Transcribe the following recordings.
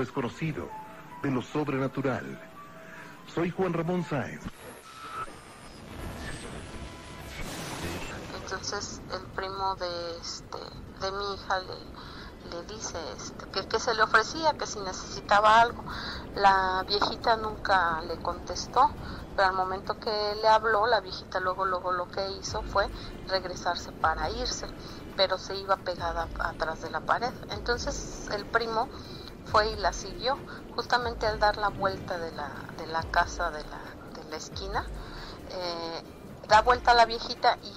Desconocido, de lo sobrenatural. Soy Juan Ramón Sáenz. Entonces el primo de este de mi hija le, le dice este, que, que se le ofrecía, que si necesitaba algo. La viejita nunca le contestó, pero al momento que le habló, la viejita luego luego lo que hizo fue regresarse para irse, pero se iba pegada atrás de la pared. Entonces el primo fue y la siguió, justamente al dar la vuelta de la, de la casa de la, de la esquina, eh, da vuelta a la viejita y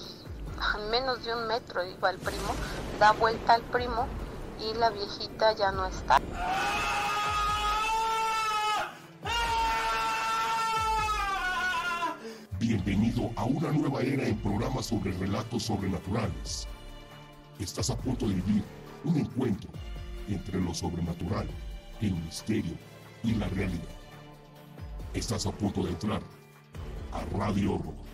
a menos de un metro iba el primo, da vuelta al primo y la viejita ya no está. Bienvenido a una nueva era en programas sobre relatos sobrenaturales. Estás a punto de vivir un encuentro entre lo sobrenatural, el misterio y la realidad. Estás a punto de entrar a Radio Horror.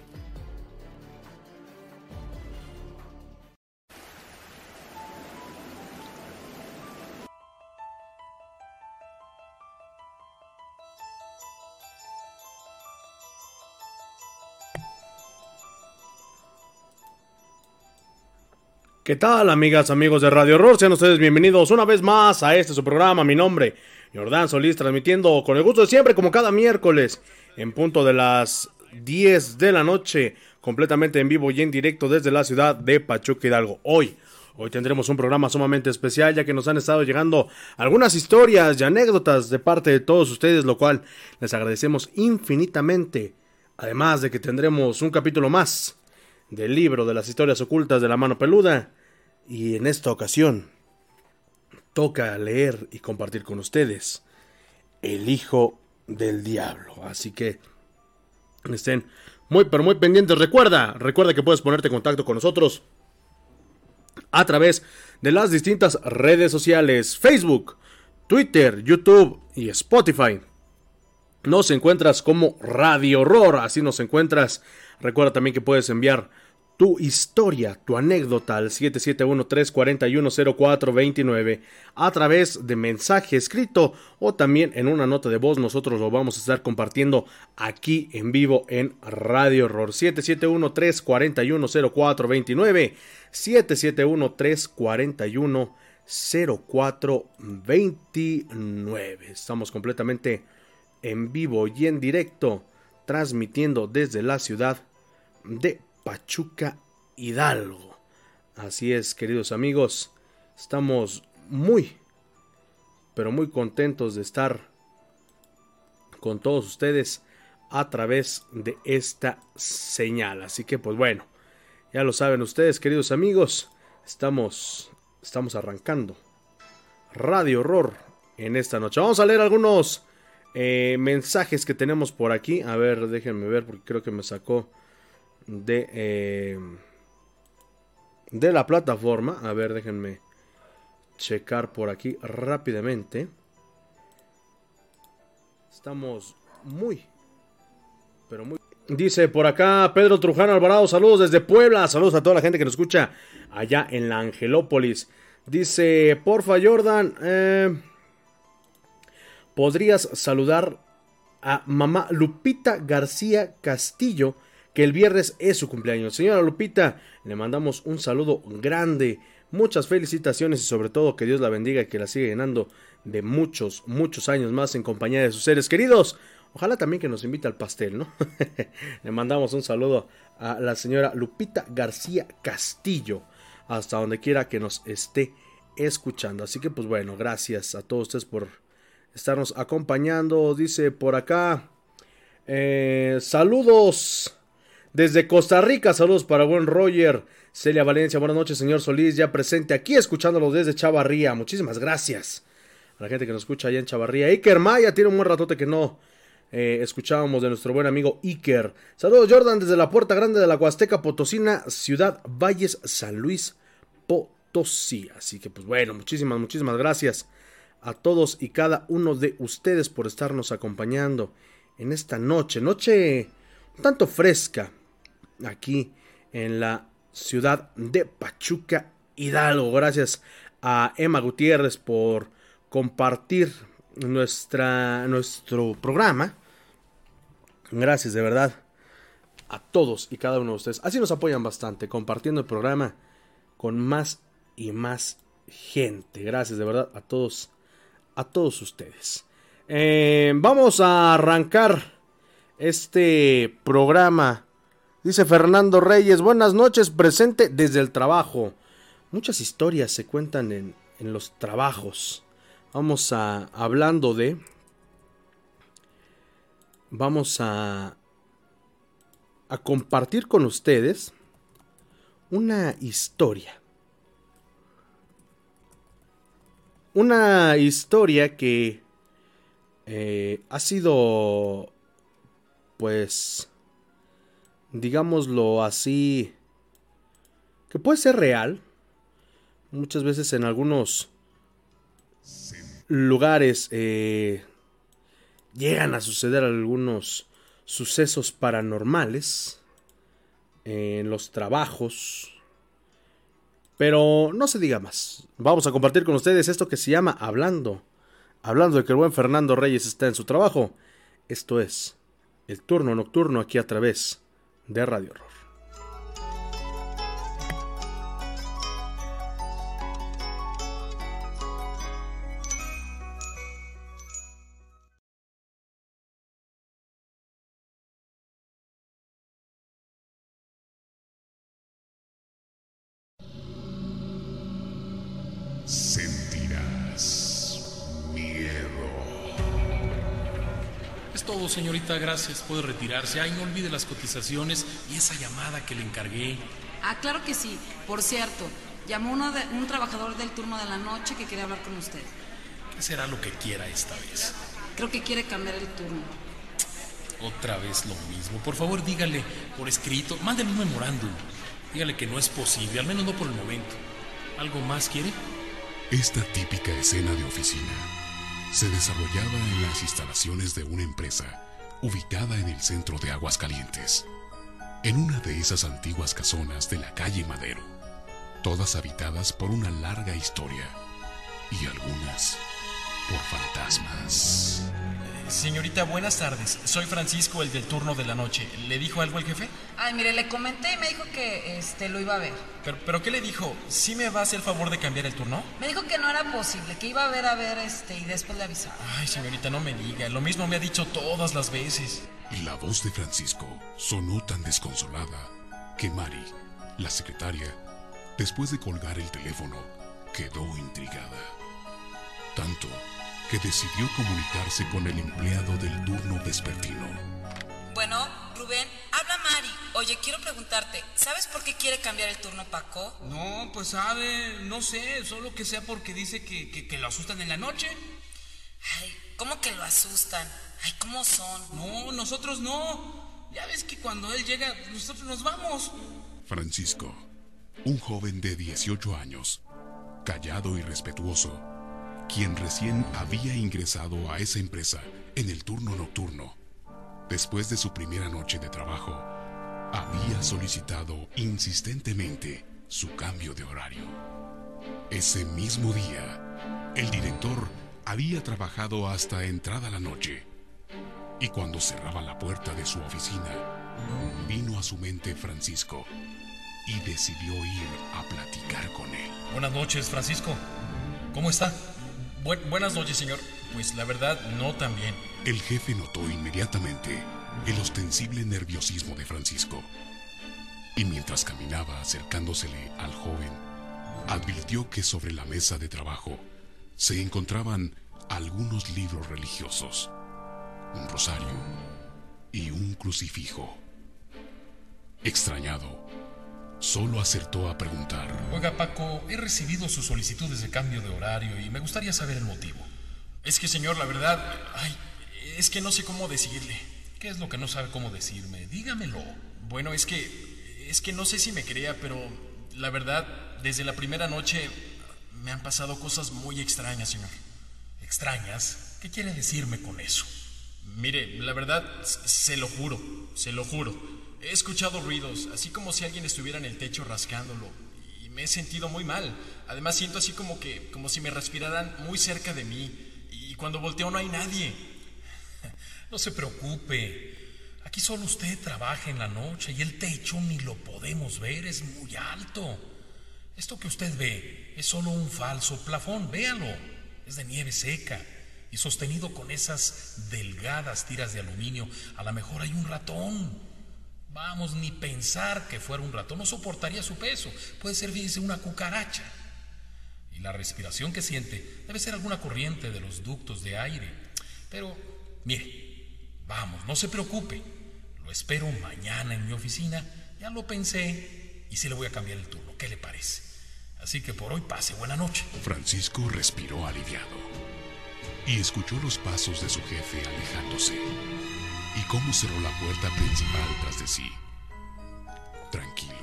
¿Qué tal, amigas, amigos de Radio Horror? Sean ustedes bienvenidos una vez más a este su programa. Mi nombre, Jordán Solís, transmitiendo con el gusto de siempre, como cada miércoles, en punto de las 10 de la noche, completamente en vivo y en directo desde la ciudad de Pachuca Hidalgo. Hoy, hoy tendremos un programa sumamente especial, ya que nos han estado llegando algunas historias y anécdotas de parte de todos ustedes, lo cual les agradecemos infinitamente. Además de que tendremos un capítulo más del libro de las historias ocultas de la mano peluda. Y en esta ocasión toca leer y compartir con ustedes El Hijo del Diablo. Así que estén muy pero muy pendientes. Recuerda, recuerda que puedes ponerte en contacto con nosotros a través de las distintas redes sociales, Facebook, Twitter, YouTube y Spotify. Nos encuentras como Radio Horror, así nos encuentras. Recuerda también que puedes enviar tu historia, tu anécdota al 771-341-0429 a través de mensaje escrito o también en una nota de voz. Nosotros lo vamos a estar compartiendo aquí en vivo en Radio Horror. 771-341-0429. 771-341-0429. Estamos completamente en vivo y en directo transmitiendo desde la ciudad de Pachuca Hidalgo. Así es, queridos amigos, estamos muy, pero muy contentos de estar con todos ustedes a través de esta señal. Así que, pues bueno, ya lo saben ustedes, queridos amigos, estamos, estamos arrancando Radio Horror en esta noche. Vamos a leer algunos eh, mensajes que tenemos por aquí. A ver, déjenme ver porque creo que me sacó de, eh, de la plataforma. A ver, déjenme checar por aquí rápidamente. Estamos muy, pero muy... Dice por acá Pedro Trujano Alvarado, saludos desde Puebla, saludos a toda la gente que nos escucha allá en la Angelópolis. Dice, porfa Jordan, eh, ¿podrías saludar a mamá Lupita García Castillo? Que el viernes es su cumpleaños. Señora Lupita, le mandamos un saludo grande, muchas felicitaciones y sobre todo que Dios la bendiga y que la siga llenando de muchos, muchos años más en compañía de sus seres queridos. Ojalá también que nos invite al pastel, ¿no? le mandamos un saludo a la señora Lupita García Castillo, hasta donde quiera que nos esté escuchando. Así que pues bueno, gracias a todos ustedes por estarnos acompañando. Dice por acá, eh, saludos desde Costa Rica, saludos para buen Roger. Celia Valencia, buenas noches, señor Solís, ya presente aquí escuchándolo desde Chavarría. Muchísimas gracias a la gente que nos escucha allá en Chavarría. Iker Maya tiene un buen ratote que no eh, escuchábamos de nuestro buen amigo Iker. Saludos, Jordan, desde la Puerta Grande de la Huasteca Potosina, Ciudad Valles, San Luis Potosí. Así que, pues bueno, muchísimas, muchísimas gracias a todos y cada uno de ustedes por estarnos acompañando en esta noche, noche un tanto fresca aquí en la ciudad de Pachuca, Hidalgo. Gracias a Emma Gutiérrez por compartir nuestra, nuestro programa. Gracias de verdad a todos y cada uno de ustedes. Así nos apoyan bastante, compartiendo el programa con más y más gente. Gracias de verdad a todos, a todos ustedes. Eh, vamos a arrancar este programa. Dice Fernando Reyes, buenas noches, presente desde el trabajo. Muchas historias se cuentan en, en los trabajos. Vamos a, hablando de, vamos a, a compartir con ustedes una historia. Una historia que eh, ha sido, pues, digámoslo así, que puede ser real. Muchas veces en algunos lugares eh, llegan a suceder algunos sucesos paranormales en los trabajos. Pero no se diga más. Vamos a compartir con ustedes esto que se llama Hablando. Hablando de que el buen Fernando Reyes está en su trabajo. Esto es el turno nocturno aquí a través de Radio Horror. Señorita, gracias. Puede retirarse. Ay, no olvide las cotizaciones y esa llamada que le encargué. Ah, claro que sí. Por cierto, llamó uno de, un trabajador del turno de la noche que quería hablar con usted. ¿Qué será lo que quiera esta vez? Creo que quiere cambiar el turno. Otra vez lo mismo. Por favor, dígale por escrito, mándele un memorándum. Dígale que no es posible, al menos no por el momento. ¿Algo más quiere? Esta típica escena de oficina se desarrollaba en las instalaciones de una empresa ubicada en el centro de Aguascalientes, en una de esas antiguas casonas de la calle Madero, todas habitadas por una larga historia y algunas por fantasmas. Señorita, buenas tardes. Soy Francisco, el del turno de la noche. ¿Le dijo algo el jefe? Ay, mire, le comenté y me dijo que este lo iba a ver. Pero, pero ¿qué le dijo? ¿Sí me va a hacer el favor de cambiar el turno? Me dijo que no era posible, que iba a ver a ver este y después le avisaba. Ay, señorita, no me diga. Lo mismo me ha dicho todas las veces. Y la voz de Francisco sonó tan desconsolada que Mari, la secretaria, después de colgar el teléfono, quedó intrigada. Tanto que decidió comunicarse con el empleado del turno vespertino. Bueno, Rubén, habla Mari. Oye, quiero preguntarte, ¿sabes por qué quiere cambiar el turno Paco? No, pues sabe, no sé, solo que sea porque dice que, que, lo asustan en la noche. Ay, ¿cómo que lo asustan? Ay, ¿cómo son? No, nosotros no. Ya ves que cuando él llega, nosotros nos vamos. Francisco, un joven de 18 años, callado y respetuoso, quien recién había ingresado a esa empresa en el turno nocturno. Después de su primera noche de trabajo, había solicitado insistentemente su cambio de horario. Ese mismo día, el director había trabajado hasta entrada la noche y cuando cerraba la puerta de su oficina, Vino a su mente Francisco y decidió ir a platicar con él. Buenas noches, Francisco. ¿Cómo está? Buenas noches, señor. Pues la verdad, no tan bien. El jefe notó inmediatamente el ostensible nerviosismo de Francisco. Y mientras caminaba acercándosele al joven, advirtió que sobre la mesa de trabajo se encontraban algunos libros religiosos, un rosario y un crucifijo. Extrañado, solo acertó a preguntar. Oiga, Paco, he recibido sus solicitudes de cambio de horario y me gustaría saber el motivo. Es que, señor, la verdad, ay, es que no sé cómo decirle. ¿Qué es lo que no sabe cómo decirme? Dígamelo. Bueno, es que, es que no sé si me crea, pero la verdad, desde la primera noche me han pasado cosas muy extrañas, señor. ¿Extrañas? ¿Qué quiere decirme con eso? Mire, la verdad, se lo juro, se lo juro. He escuchado ruidos, así como si alguien estuviera en el techo rascándolo, y me he sentido muy mal. Además siento así como que, como si me respiraran muy cerca de mí, y cuando volteo no hay nadie. No se preocupe. Aquí solo usted trabaja en la noche y el techo ni lo podemos ver, es muy alto. Esto que usted ve es solo un falso plafón, véalo. Es de nieve seca y sostenido con esas delgadas tiras de aluminio. A lo mejor hay un ratón. Vamos, ni pensar que fuera un ratón, no soportaría su peso. Puede ser, fíjese, una cucaracha. Y la respiración que siente debe ser alguna corriente de los ductos de aire. Pero, mire, vamos, no se preocupe. Lo espero mañana en mi oficina. Ya lo pensé y sí le voy a cambiar el turno. ¿Qué le parece? Así que por hoy pase buena noche. Francisco respiró aliviado y escuchó los pasos de su jefe alejándose y cómo cerró la puerta principal tras de sí. Tranquilo,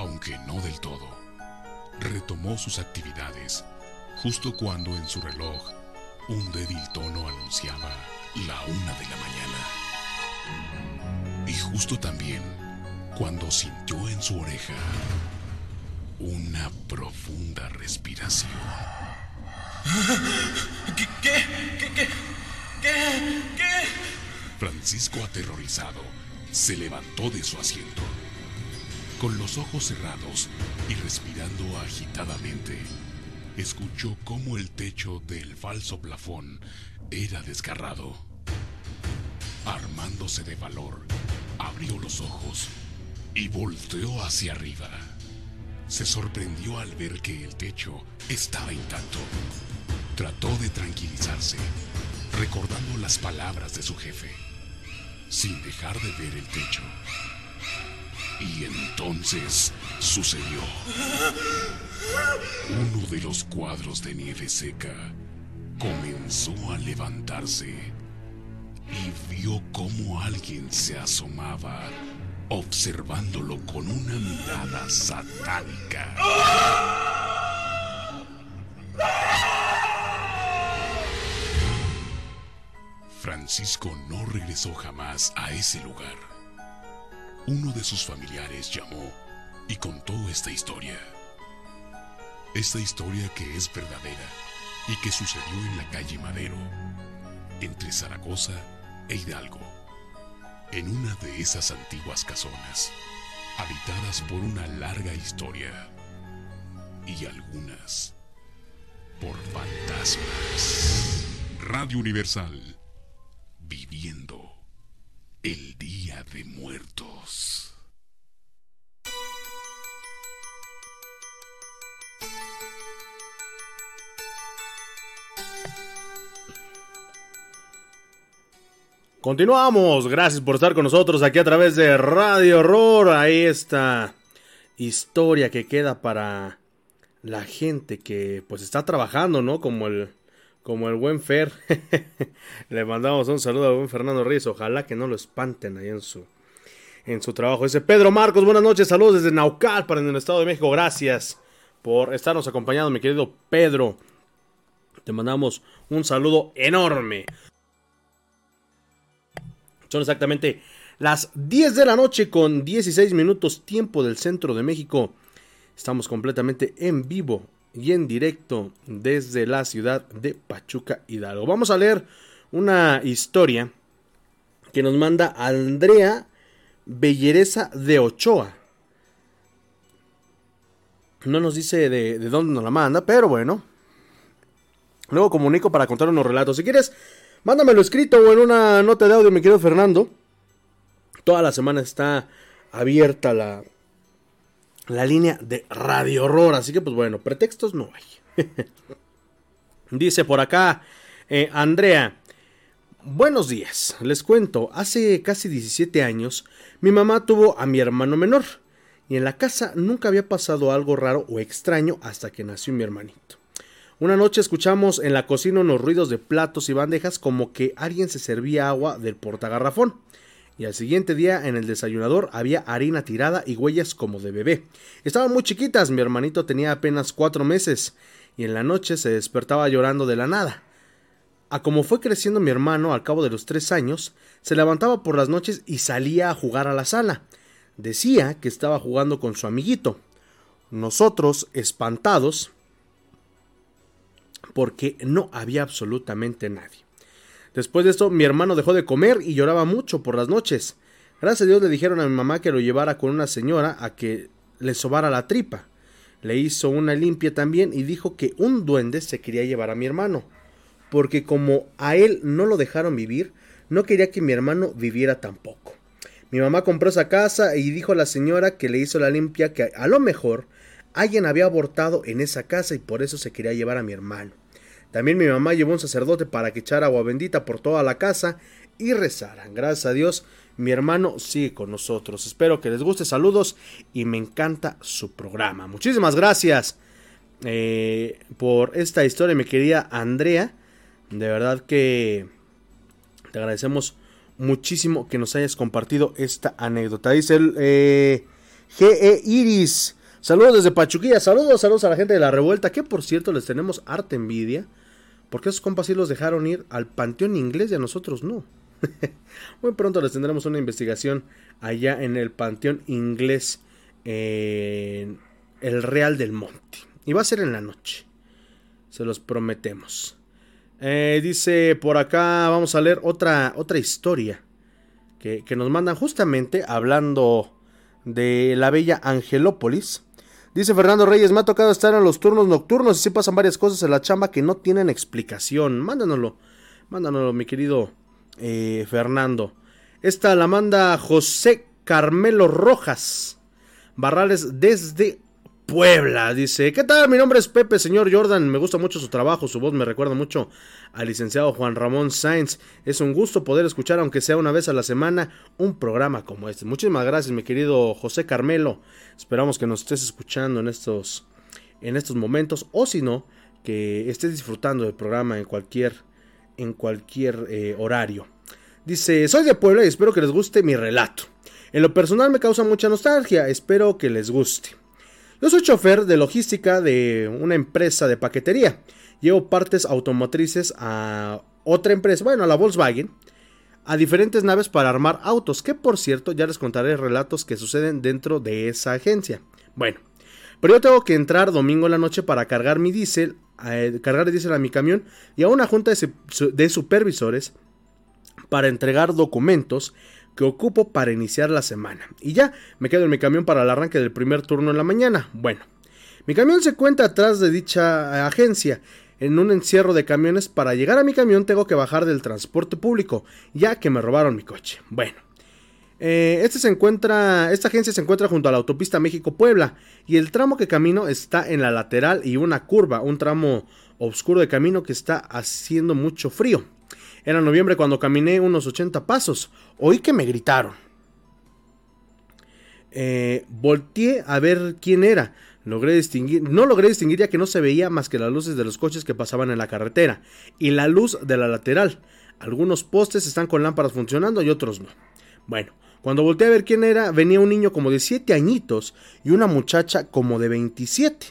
aunque no del todo, retomó sus actividades justo cuando en su reloj un débil tono anunciaba la una de la mañana. Y justo también cuando sintió en su oreja una profunda respiración. ¿Qué? ¿Qué? ¿Qué? ¿Qué? ¿Qué? Francisco, aterrorizado, se levantó de su asiento. Con los ojos cerrados y respirando agitadamente, escuchó cómo el techo del falso plafón era desgarrado. Armándose de valor, abrió los ojos y volteó hacia arriba se sorprendió al ver que el techo estaba intacto. Trató de tranquilizarse, recordando las palabras de su jefe, sin dejar de ver el techo. Y entonces sucedió. Uno de los cuadros de nieve seca comenzó a levantarse y vio cómo alguien se asomaba observándolo con una mirada satánica. Francisco no regresó jamás a ese lugar. Uno de sus familiares llamó y contó esta historia. Esta historia que es verdadera y que sucedió en la calle Madero, entre Zaragoza e Hidalgo en una de esas antiguas casonas, habitadas por una larga historia y algunas por fantasmas. Radio Universal, viviendo el Día de Muertos. Continuamos, gracias por estar con nosotros aquí a través de Radio Horror. Ahí está historia que queda para la gente que pues está trabajando, ¿no? Como el como el buen Fer. Le mandamos un saludo al buen Fernando Reyes. Ojalá que no lo espanten ahí en su en su trabajo. Ese Pedro Marcos, buenas noches, saludos desde Naucalpan en el Estado de México. Gracias por estarnos acompañando, mi querido Pedro. Te mandamos un saludo enorme. Son exactamente las 10 de la noche con 16 minutos tiempo del centro de México. Estamos completamente en vivo y en directo desde la ciudad de Pachuca Hidalgo. Vamos a leer una historia que nos manda Andrea Bellereza de Ochoa. No nos dice de, de, dónde nos la manda, pero bueno. Luego comunico para contar unos relatos. Si quieres, mándamelo escrito o en una nota de audio, mi querido Fernando. Toda la semana está abierta la, la línea de Radio Horror. Así que, pues bueno, pretextos no hay. Dice por acá eh, Andrea. Buenos días, les cuento, hace casi 17 años mi mamá tuvo a mi hermano menor y en la casa nunca había pasado algo raro o extraño hasta que nació mi hermanito. Una noche escuchamos en la cocina unos ruidos de platos y bandejas como que alguien se servía agua del portagarrafón. Y al siguiente día en el desayunador había harina tirada y huellas como de bebé. Estaban muy chiquitas, mi hermanito tenía apenas cuatro meses y en la noche se despertaba llorando de la nada. A como fue creciendo mi hermano al cabo de los tres años, se levantaba por las noches y salía a jugar a la sala. Decía que estaba jugando con su amiguito. Nosotros, espantados, porque no había absolutamente nadie. Después de esto, mi hermano dejó de comer y lloraba mucho por las noches. Gracias a Dios le dijeron a mi mamá que lo llevara con una señora a que le sobara la tripa. Le hizo una limpia también y dijo que un duende se quería llevar a mi hermano porque como a él no lo dejaron vivir, no quería que mi hermano viviera tampoco. Mi mamá compró esa casa y dijo a la señora que le hizo la limpia que a lo mejor alguien había abortado en esa casa y por eso se quería llevar a mi hermano. También mi mamá llevó un sacerdote para que echara agua bendita por toda la casa y rezaran. Gracias a Dios, mi hermano sigue con nosotros. Espero que les guste. Saludos y me encanta su programa. Muchísimas gracias eh, por esta historia, mi querida Andrea. De verdad que te agradecemos muchísimo que nos hayas compartido esta anécdota. Dice el eh, GE Iris. Saludos desde Pachuquilla. Saludos, saludos a la gente de la revuelta. Que por cierto les tenemos harta envidia. Porque esos compas sí los dejaron ir al panteón inglés y a nosotros no. Muy pronto les tendremos una investigación allá en el panteón inglés. En el Real del Monte. Y va a ser en la noche. Se los prometemos. Eh, dice por acá, vamos a leer otra, otra historia que, nos mandan justamente hablando de la bella Angelópolis. Dice Fernando Reyes, me ha tocado estar en los turnos nocturnos y sí pasan varias cosas en la chamba que no tienen explicación. Mándanoslo, mándanoslo, mi querido eh, Fernando. Esta la manda José Carmelo Rojas Barrales desde Puebla. Dice, ¿qué tal? Mi nombre es Pepe, señor Jordan. Me gusta mucho su trabajo, su voz me recuerda mucho al licenciado Juan Ramón Sainz. Es un gusto poder escuchar, aunque sea una vez a la semana, un programa como este. Muchísimas gracias, mi querido José Carmelo. Esperamos que nos estés escuchando en estos, en estos momentos, o si no, que estés disfrutando del programa en cualquier, en cualquier eh, horario. Dice, soy de Puebla y espero que les guste mi relato. En lo personal me causa mucha nostalgia, espero que les guste. Yo soy chofer de logística de una empresa de paquetería. Llevo partes automotrices a otra empresa, bueno, a la Volkswagen, a diferentes naves para armar autos, que por cierto ya les contaré relatos que suceden dentro de esa agencia. Bueno, pero yo tengo que entrar domingo en la noche para cargar mi diésel, eh, cargar diésel a mi camión y a una junta de supervisores para entregar documentos que ocupo para iniciar la semana. Y ya, me quedo en mi camión para el arranque del primer turno en la mañana. Bueno, mi camión se cuenta atrás de dicha agencia, en un encierro de camiones. Para llegar a mi camión tengo que bajar del transporte público, ya que me robaron mi coche. Bueno. Eh, este se encuentra, esta agencia se encuentra junto a la autopista México-Puebla y el tramo que camino está en la lateral y una curva, un tramo oscuro de camino que está haciendo mucho frío. Era noviembre cuando caminé unos 80 pasos. Oí que me gritaron. Eh, volteé a ver quién era. Logré distinguir, no logré distinguir ya que no se veía más que las luces de los coches que pasaban en la carretera y la luz de la lateral. Algunos postes están con lámparas funcionando y otros no. Bueno, cuando volteé a ver quién era, venía un niño como de 7 añitos y una muchacha como de 27.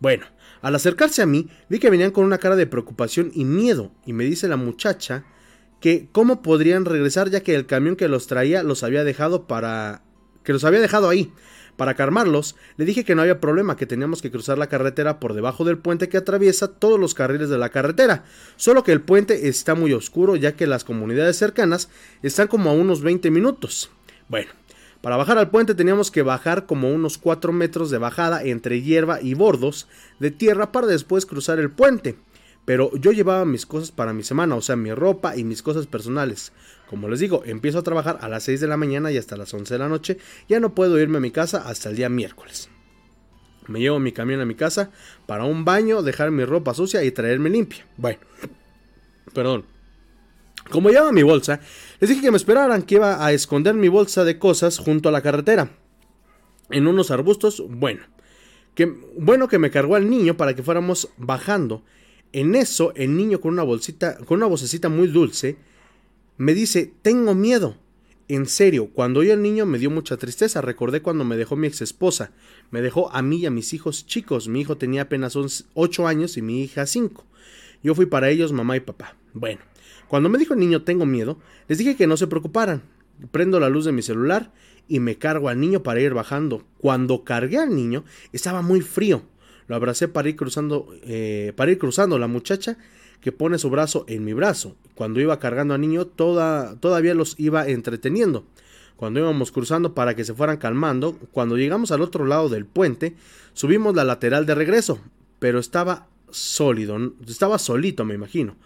Bueno, al acercarse a mí, vi que venían con una cara de preocupación y miedo, y me dice la muchacha que cómo podrían regresar ya que el camión que los traía los había dejado para... que los había dejado ahí. Para calmarlos, le dije que no había problema, que teníamos que cruzar la carretera por debajo del puente que atraviesa todos los carriles de la carretera, solo que el puente está muy oscuro ya que las comunidades cercanas están como a unos 20 minutos. Bueno, Para bajar al puente teníamos que bajar como unos 4 metros de bajada entre hierba y bordos de tierra para después cruzar el puente. Pero yo llevaba mis cosas para mi semana, o sea, mi ropa y mis cosas personales. Como les digo, empiezo a trabajar a las 6 de la mañana y hasta las 11 de la noche. Ya no puedo irme a mi casa hasta el día miércoles. Me llevo mi camión a mi casa para un baño, dejar mi ropa sucia y traerme limpia. Bueno, perdón. Como llevaba mi bolsa, les dije que me esperaran que iba a esconder mi bolsa de cosas junto a la carretera. En unos arbustos, bueno. Que, bueno que me cargó al niño para que fuéramos bajando. En eso, el niño con una bolsita, con una vocecita muy dulce, me dice, tengo miedo. En serio, cuando oí al niño me dio mucha tristeza. Recordé cuando me dejó mi ex esposa. Me dejó a mí y a mis hijos chicos. Mi hijo tenía apenas 8 años y mi hija 5. Yo fui para ellos mamá y papá. Bueno, cuando me dijo el niño tengo miedo, les dije que no se preocuparan. Prendo la luz de mi celular y me cargo al niño para ir bajando. Cuando cargué al niño estaba muy frío. Lo abracé para ir cruzando, eh, para ir cruzando. La muchacha que pone su brazo en mi brazo. Cuando iba cargando al niño toda, todavía los iba entreteniendo. Cuando íbamos cruzando para que se fueran calmando, cuando llegamos al otro lado del puente, subimos la lateral de regreso, pero estaba sólido, estaba solito me imagino.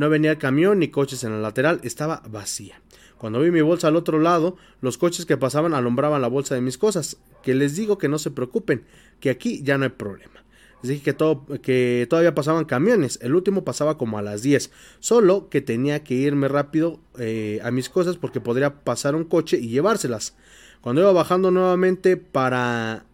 No venía camión ni coches en la lateral, estaba vacía. Cuando vi mi bolsa al otro lado, los coches que pasaban alumbraban la bolsa de mis cosas. Que les digo que no se preocupen, que aquí ya no hay problema. Les dije que, todo, que todavía pasaban camiones. El último pasaba como a las 10. Solo que tenía que irme rápido eh, a mis cosas porque podría pasar un coche y llevárselas. Cuando iba bajando nuevamente para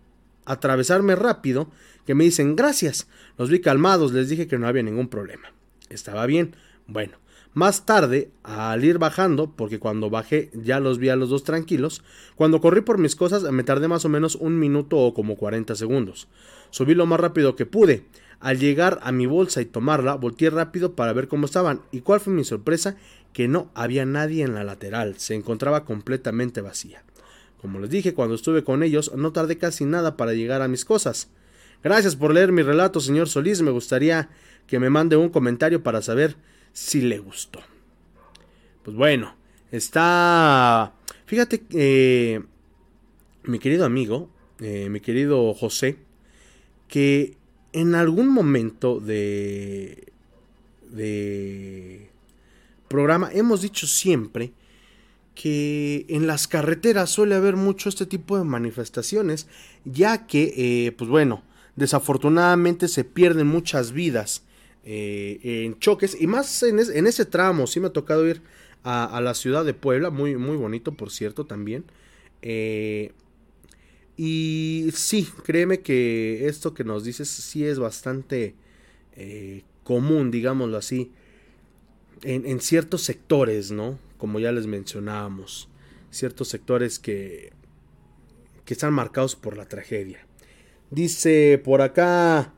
atravesarme rápido, que me dicen gracias. Los vi calmados, les dije que no había ningún problema. Estaba bien. Bueno, más tarde, al ir bajando, porque cuando bajé ya los vi a los dos tranquilos, cuando corrí por mis cosas me tardé más o menos un minuto o como 40 segundos. Subí lo más rápido que pude. Al llegar a mi bolsa y tomarla, volteé rápido para ver cómo estaban. ¿Y cuál fue mi sorpresa? Que no había nadie en la lateral, se encontraba completamente vacía. Como les dije, cuando estuve con ellos, no tardé casi nada para llegar a mis cosas. Gracias por leer mi relato, señor Solís. Me gustaría que me mande un comentario para saber si le gustó. Pues bueno, está... Fíjate, eh, mi querido amigo, eh, mi querido José, que en algún momento de, de programa hemos dicho siempre que en las carreteras suele haber mucho este tipo de manifestaciones, ya que, eh, pues bueno, desafortunadamente se pierden muchas vidas eh, en choques y más en, ese tramo. Sí me ha tocado ir a, la ciudad de Puebla, muy, muy bonito por cierto también. Eh, y sí, créeme que esto que nos dices sí es bastante eh, común, digámoslo así, en, en, ciertos sectores, ¿no? Como ya les mencionábamos, ciertos sectores que, que están marcados por la tragedia. Dice por acá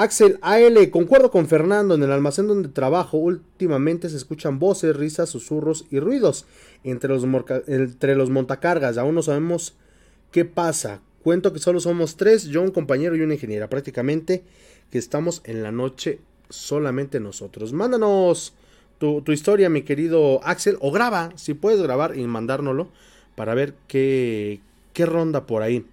Axel AL, concuerdo con Fernando, en el almacén donde trabajo últimamente se escuchan voces, risas, susurros y ruidos entre los, entre los montacargas, aún no sabemos qué pasa. Cuento que solo somos tres, yo un compañero y una ingeniera, prácticamente que estamos en la noche solamente nosotros. Mándanos tu, tu historia, mi querido Axel, o graba, si puedes grabar y mandárnoslo para ver qué, qué ronda por ahí.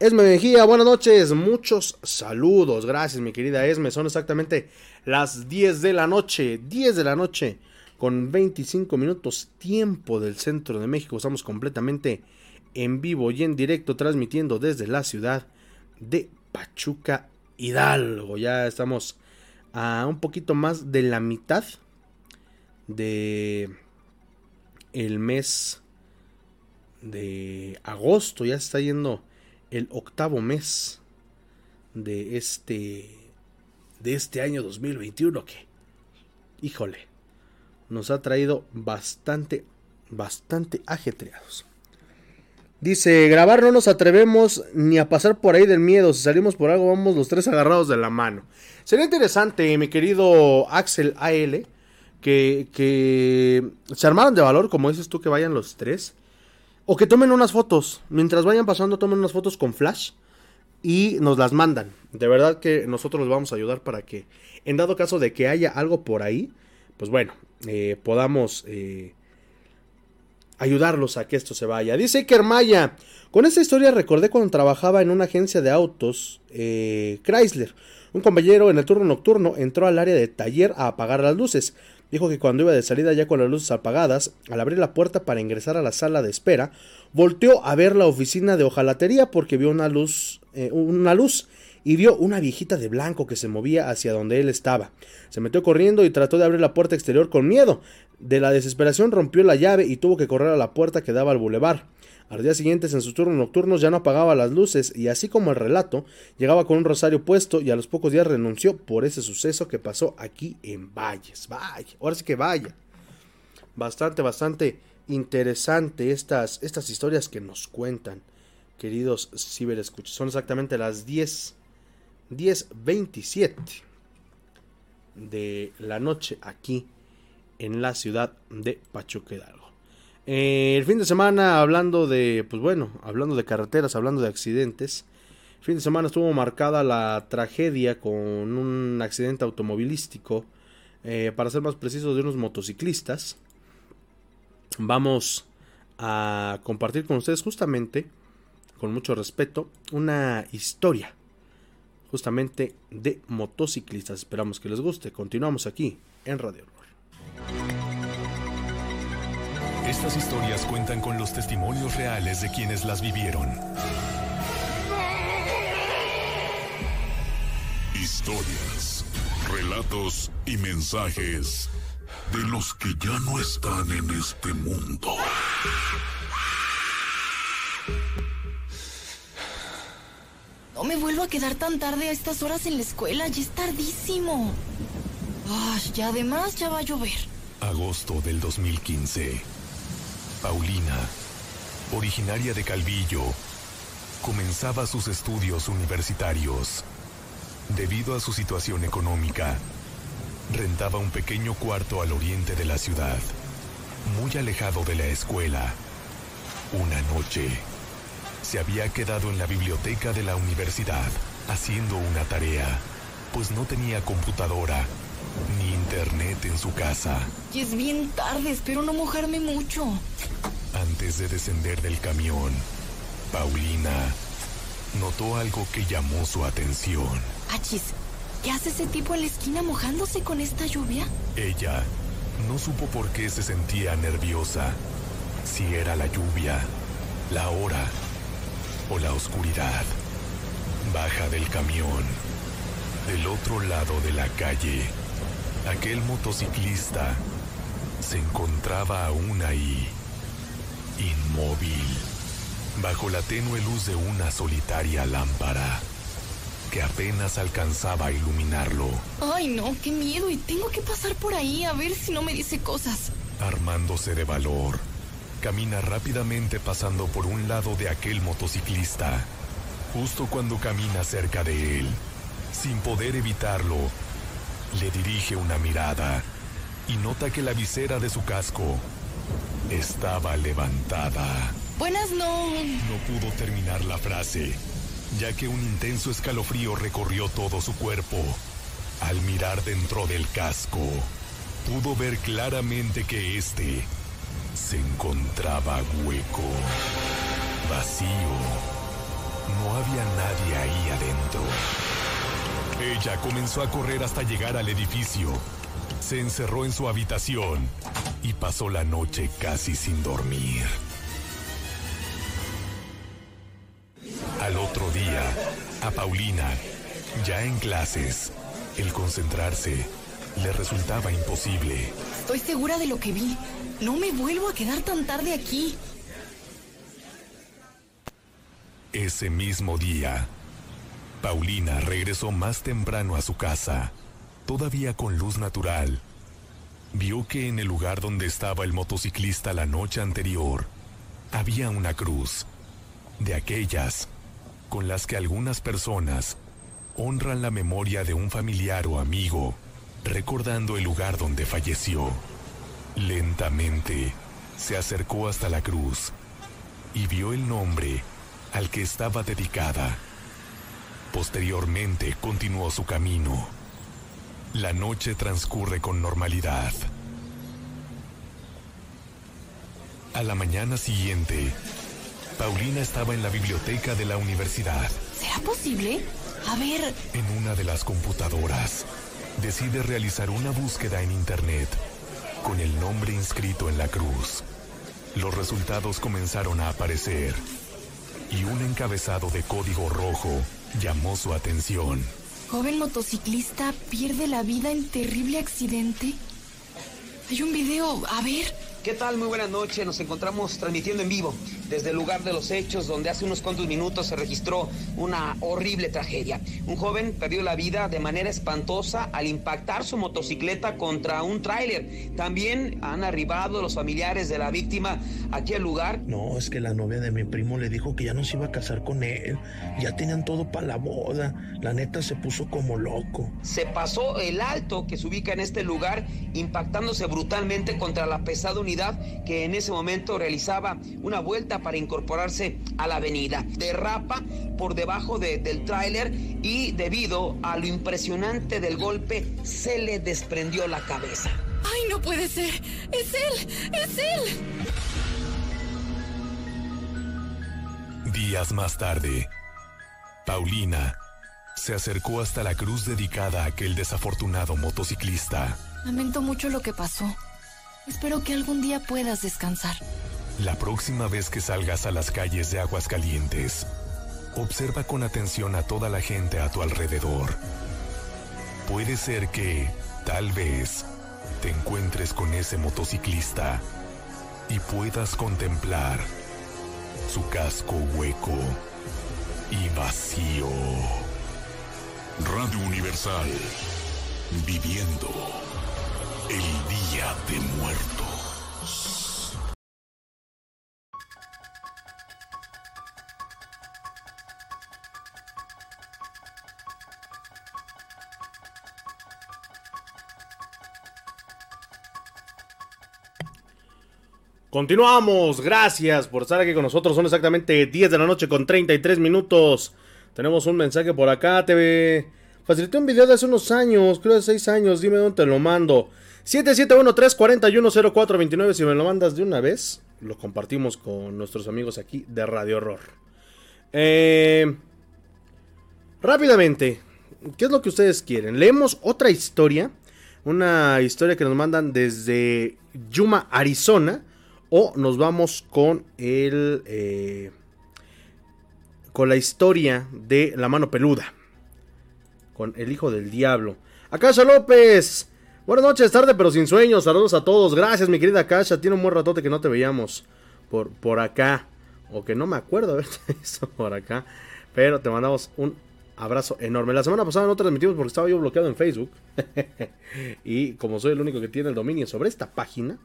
Esme Mejía, buenas noches, muchos saludos, gracias mi querida Esme, son exactamente las 10 de la noche, 10 de la noche, con 25 minutos tiempo del centro de México, estamos completamente en vivo y en directo transmitiendo desde la ciudad de Pachuca Hidalgo, ya estamos a un poquito más de la mitad de el mes de agosto, ya se está yendo el octavo mes de este de este año 2021 que híjole nos ha traído bastante bastante ajetreados. Dice grabar no nos atrevemos ni a pasar por ahí del miedo. Si salimos por algo vamos los tres agarrados de la mano. Sería interesante mi querido Axel AL que, que se armaran de valor como dices tú que vayan los tres o que tomen unas fotos. Mientras vayan pasando, tomen unas fotos con flash y nos las mandan. De verdad que nosotros les vamos a ayudar para que, en dado caso de que haya algo por ahí, pues bueno, eh, podamos eh, ayudarlos a que esto se vaya. Dice Iker Maya, con esta historia recordé cuando trabajaba en una agencia de autos eh, Chrysler. Un compañero en el turno nocturno entró al área de taller a apagar las luces. Dijo que cuando iba de salida ya con las luces apagadas, al abrir la puerta para ingresar a la sala de espera, volteó a ver la oficina de hojalatería porque vio una luz, eh, una luz y vio una viejita de blanco que se movía hacia donde él estaba. Se metió corriendo y trató de abrir la puerta exterior con miedo. De la desesperación rompió la llave y tuvo que correr a la puerta que daba al bulevar. Al día siguiente, en sus turnos nocturnos, ya no apagaba las luces y así como el relato, llegaba con un rosario puesto y a los pocos días renunció por ese suceso que pasó aquí en Valles. Vaya, ahora sí que vaya. Bastante, bastante interesante estas, estas historias que nos cuentan, queridos ciberescuchos. Son exactamente las 10, 10.27 de la noche aquí en la ciudad de Pachuca. Eh, el fin de semana, hablando de, pues bueno, hablando de carreteras, hablando de accidentes, el fin de semana estuvo marcada la tragedia con un accidente automovilístico, eh, para ser más preciso, de unos motociclistas. Vamos a compartir con ustedes justamente, con mucho respeto, una historia justamente de motociclistas. Esperamos que les guste. Continuamos aquí en Radio estas historias cuentan con los testimonios reales de quienes las vivieron. Historias, relatos y mensajes de los que ya no están en este mundo. No me vuelvo a quedar tan tarde a estas horas en la escuela, ya es tardísimo. Ay, y además ya va a llover. Agosto del 2015. Paulina, originaria de Calvillo, comenzaba sus estudios universitarios. Debido a su situación económica, rentaba un pequeño cuarto al oriente de la ciudad, muy alejado de la escuela. Una noche, se había quedado en la biblioteca de la universidad haciendo una tarea, pues no tenía computadora ni internet en su casa. Y es bien tarde, espero no mojarme mucho. Antes de descender del camión, Paulina notó algo que llamó su atención. Achis, ¿qué hace ese tipo en la esquina mojándose con esta lluvia? Ella no supo por qué se sentía nerviosa. Si era la lluvia, la hora o la oscuridad. Baja del camión. Del otro lado de la calle, aquel motociclista se encontraba aún ahí inmóvil, bajo la tenue luz de una solitaria lámpara que apenas alcanzaba a iluminarlo. Ay, no, qué miedo, y tengo que pasar por ahí a ver si no me dice cosas. Armándose de valor, camina rápidamente pasando por un lado de aquel motociclista. Justo cuando camina cerca de él, sin poder evitarlo, le dirige una mirada y nota que la visera de su casco estaba levantada. Buenas no. No pudo terminar la frase, ya que un intenso escalofrío recorrió todo su cuerpo. Al mirar dentro del casco, pudo ver claramente que este se encontraba hueco, vacío. No había nadie ahí adentro. Ella comenzó a correr hasta llegar al edificio. Se encerró en su habitación y pasó la noche casi sin dormir. Al otro día, a Paulina, ya en clases, el concentrarse le resultaba imposible. Estoy segura de lo que vi. No me vuelvo a quedar tan tarde aquí. Ese mismo día, Paulina regresó más temprano a su casa, todavía con luz natural vio que en el lugar donde estaba el motociclista la noche anterior había una cruz, de aquellas con las que algunas personas honran la memoria de un familiar o amigo, recordando el lugar donde falleció. Lentamente se acercó hasta la cruz y vio el nombre al que estaba dedicada. Posteriormente continuó su camino. La noche transcurre con normalidad. A la mañana siguiente, Paulina estaba en la biblioteca de la universidad. ¿Será posible? A ver. En una de las computadoras, decide realizar una búsqueda en Internet con el nombre inscrito en la cruz. Los resultados comenzaron a aparecer y un encabezado de código rojo llamó su atención. Joven motociclista pierde la vida en terrible accidente. Hay un video, a ver. ¿Qué tal? Muy buenas noches. Nos encontramos transmitiendo en vivo desde el lugar de los hechos donde hace unos cuantos minutos se registró una horrible tragedia. Un joven perdió la vida de manera espantosa al impactar su motocicleta contra un tráiler. También han arribado los familiares de la víctima aquí al lugar. No, es que la novia de mi primo le dijo que ya no se iba a casar con él. Ya tenían todo para la boda. La neta se puso como loco. Se pasó el alto que se ubica en este lugar impactándose brutalmente contra la pesada unidad que en ese momento realizaba una vuelta para incorporarse a la avenida. Derrapa por debajo del tráiler y debido a lo impresionante del golpe se le desprendió la cabeza. ¡Ay, no puede ser! ¡Es él! ¡Es él! Días más tarde, Paulina se acercó hasta la cruz dedicada a aquel desafortunado motociclista. Lamento mucho lo que pasó. Espero que algún día puedas descansar. La próxima vez que salgas a las calles de Aguascalientes, observa con atención a toda la gente a tu alrededor. Puede ser que, tal vez, te encuentres con ese motociclista y puedas contemplar su casco hueco y vacío. Radio Universal, viviendo el Día de Muertos. Continuamos, gracias por estar aquí con nosotros. Son exactamente 10 de la noche con 33 minutos. Tenemos un mensaje por acá. Te facilité un video de hace unos años, creo de 6 años. Dime dónde te lo mando. 771-341-0429. Si me lo mandas de una vez, lo compartimos con nuestros amigos aquí de Radio Horror. Eh, rápidamente, ¿qué es lo que ustedes quieren? Leemos otra historia. Una historia que nos mandan desde Yuma, Arizona. O nos vamos con el. Eh, con la historia de la mano peluda. Con el hijo del diablo. Akasha López. Buenas noches, tarde pero sin sueños. Saludos a todos. Gracias, mi querida Akasha. Tiene un buen ratote que no te veíamos por, por acá. O que no me acuerdo haberte visto por acá. Pero te mandamos un abrazo enorme. La semana pasada no transmitimos porque estaba yo bloqueado en Facebook. y como soy el único que tiene el dominio sobre esta página.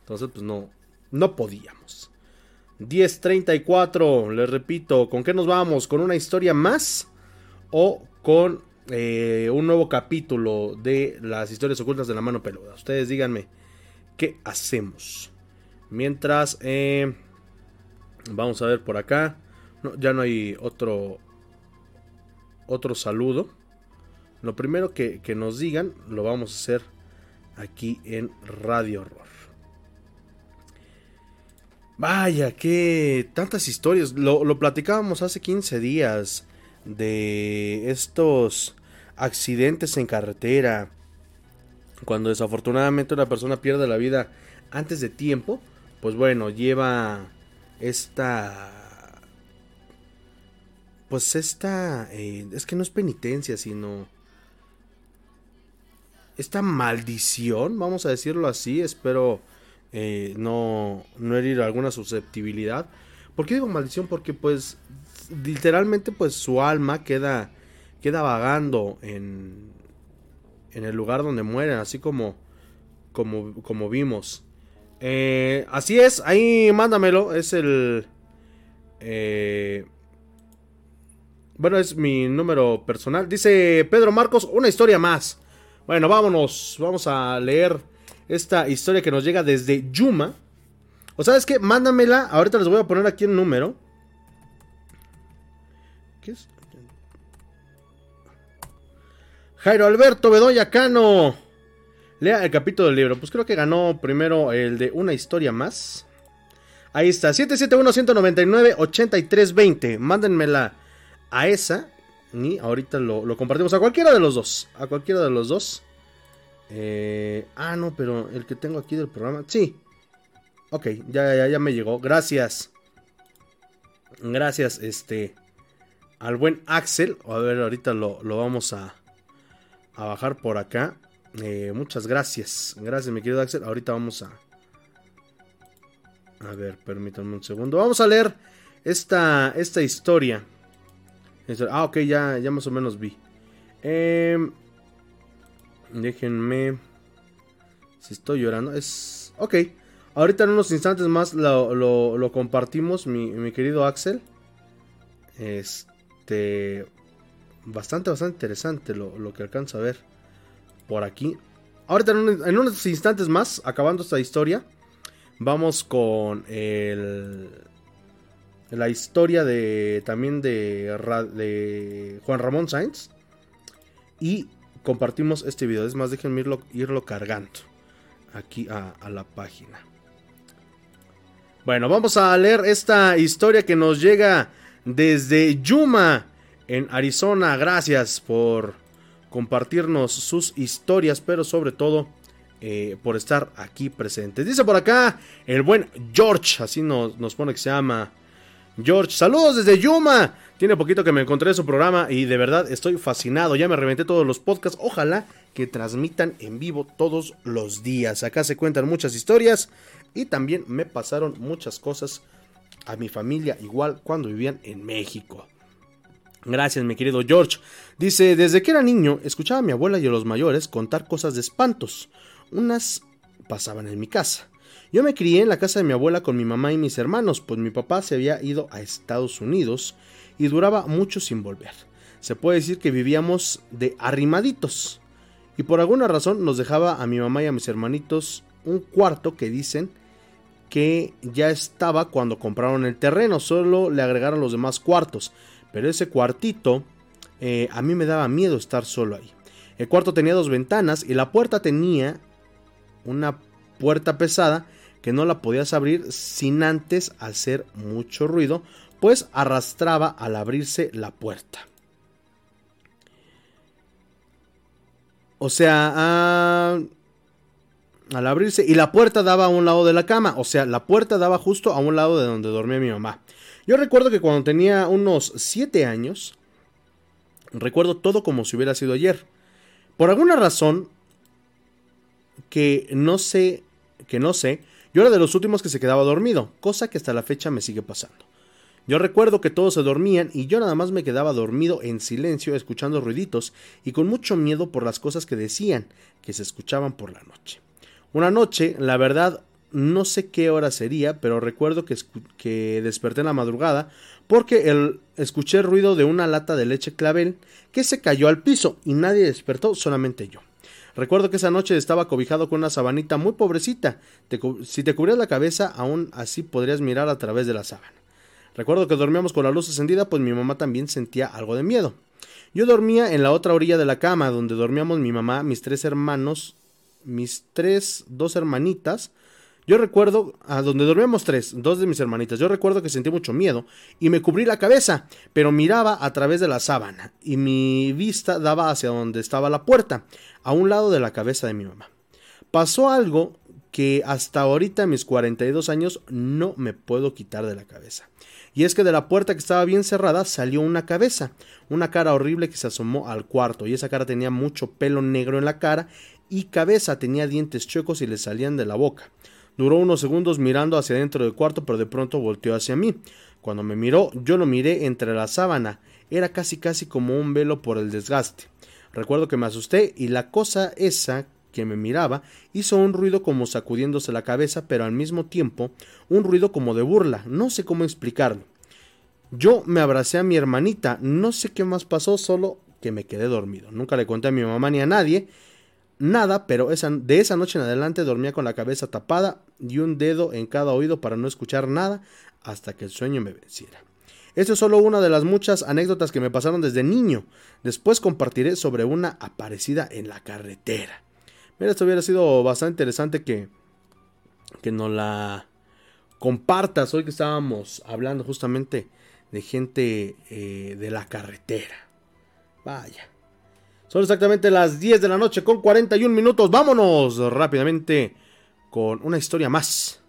Entonces, pues no, no podíamos. 10.34, les repito, ¿con qué nos vamos? ¿Con una historia más? ¿O con eh, un nuevo capítulo de las historias ocultas de la mano peluda? Ustedes díganme, ¿qué hacemos? Mientras, eh, vamos a ver por acá. Ya no hay otro, otro saludo. Lo primero que, que nos digan lo vamos a hacer aquí en Radio Horror. Vaya, que tantas historias. Lo, platicábamos hace 15 días de estos accidentes en carretera. Cuando desafortunadamente una persona pierde la vida antes de tiempo. Pues bueno, lleva esta... Pues esta... Eh, es que no es penitencia, sino... Esta maldición, vamos a decirlo así. Espero eh, no, no herir alguna susceptibilidad. ¿Por qué digo maldición? Porque pues literalmente pues su alma queda, queda vagando en, en el lugar donde mueren, así como, como, como vimos. Eh, así es, ahí mándamelo, es el... Eh, bueno, es mi número personal. Dice Pedro Marcos, una historia más. Bueno, vámonos, vamos a leer esta historia que nos llega desde Yuma. O sabes qué, mándamela. Ahorita les voy a poner aquí el número. ¿Qué es? Jairo Alberto Bedoya Cano. Lea el capítulo del libro. Pues creo que ganó primero el de una historia más. Ahí está, 771-199-8320. Mándenmela a esa. Y ahorita lo, compartimos a cualquiera de los dos. A cualquiera de los dos. Eh, ah, no, pero el que tengo aquí del programa. Sí. Ok, ya, ya, ya me llegó. Gracias. Gracias, este. Al buen Axel. A ver, ahorita lo, vamos a, a bajar por acá. Eh, muchas gracias. Gracias, mi querido Axel. Ahorita vamos a. A ver, permítanme un segundo. Vamos a leer esta, esta historia. Ah, ok, ya, ya más o menos vi. Em, déjenme. Si estoy llorando. Es. Ok. Ahorita en unos instantes más lo, compartimos, mi, querido Axel. Este. Bastante, bastante interesante lo, que alcanza a ver por aquí. Ahorita en, unos instantes más, acabando esta historia, vamos con el, la historia de también de, de Juan Ramón Sainz. Y compartimos este video. Es más, déjenme irlo, irlo cargando aquí a, la página. Bueno, vamos a leer esta historia que nos llega desde Yuma, en Arizona. Gracias por compartirnos sus historias, pero sobre todo eh, por estar aquí presentes. Dice por acá el buen George, así nos, nos pone que se llama George. Saludos desde Yuma. Tiene poquito que me encontré en su programa y de verdad estoy fascinado. Ya me reventé todos los podcasts. Ojalá que transmitan en vivo todos los días. Acá se cuentan muchas historias y también me pasaron muchas cosas a mi familia igual cuando vivían en México. Gracias, mi querido George. Dice, desde que era niño, escuchaba a mi abuela y a los mayores contar cosas de espantos. Unas pasaban en mi casa. Yo me crié en la casa de mi abuela con mi mamá y mis hermanos, pues mi papá se había ido a Estados Unidos y duraba mucho sin volver. Se puede decir que vivíamos de arrimaditos. Y por alguna razón nos dejaba a mi mamá y a mis hermanitos un cuarto que dicen que ya estaba cuando compraron el terreno, solo le agregaron los demás cuartos, pero ese cuartito eh, a mí me daba miedo estar solo ahí. El cuarto tenía dos ventanas y la puerta tenía una puerta pesada que no la podías abrir sin antes hacer mucho ruido, pues arrastraba al abrirse la puerta. O sea, ah, al abrirse y la puerta daba a un lado de la cama, o sea, la puerta daba justo a un lado de donde dormía mi mamá. Yo recuerdo que cuando tenía unos 7 años, recuerdo todo como si hubiera sido ayer. Por alguna razón que no sé, que no sé, yo era de los últimos que se quedaba dormido, cosa que hasta la fecha me sigue pasando. Yo recuerdo que todos se dormían y yo nada más me quedaba dormido en silencio escuchando ruiditos y con mucho miedo por las cosas que decían que se escuchaban por la noche. Una noche, la verdad, no sé qué hora sería, pero recuerdo que, que desperté en la madrugada porque escuché el ruido de una lata de leche clavel que se cayó al piso y nadie despertó, solamente yo. Recuerdo que esa noche estaba cobijado con una sabanita muy pobrecita. si te cubrías la cabeza, aún así podrías mirar a través de la sábana. Recuerdo que dormíamos con la luz encendida, pues mi mamá también sentía algo de miedo. Yo dormía en la otra orilla de la cama, donde dormíamos mi mamá, mis tres hermanos mis tres, dos hermanitas. Yo recuerdo, a donde dormíamos tres, dos de mis hermanitas, yo recuerdo que sentí mucho miedo y me cubrí la cabeza, pero miraba a través de la sábana y mi vista daba hacia donde estaba la puerta, a un lado de la cabeza de mi mamá. Pasó algo que hasta ahorita, mis 42 años, no me puedo quitar de la cabeza. Y es que de la puerta que estaba bien cerrada salió una cabeza, una cara horrible que se asomó al cuarto, y esa cara tenía mucho pelo negro en la cara y cabeza tenía dientes chuecos y le salían de la boca. Duró unos segundos mirando hacia dentro del cuarto, pero de pronto volteó hacia mí. Cuando me miró, yo lo miré entre la sábana. Era casi casi como un velo por el desgaste. Recuerdo que me asusté y la cosa esa que me miraba hizo un ruido como sacudiéndose la cabeza, pero al mismo tiempo un ruido como de burla. No sé cómo explicarlo. Yo me abracé a mi hermanita, no sé qué más pasó, solo que me quedé dormido. Nunca le conté a mi mamá ni a nadie nada, pero de esa noche en adelante dormía con la cabeza tapada y un dedo en cada oído para no escuchar nada hasta que el sueño me venciera. Esta es solo una de las muchas anécdotas que me pasaron desde niño. Después compartiré sobre una aparecida en la carretera. Mira, esto hubiera sido bastante interesante que, que nos la compartas hoy que estábamos hablando justamente de gente eh, de la carretera. Vaya. Son exactamente las 10 de la noche con 41 minutos. Vámonos rápidamente con una historia más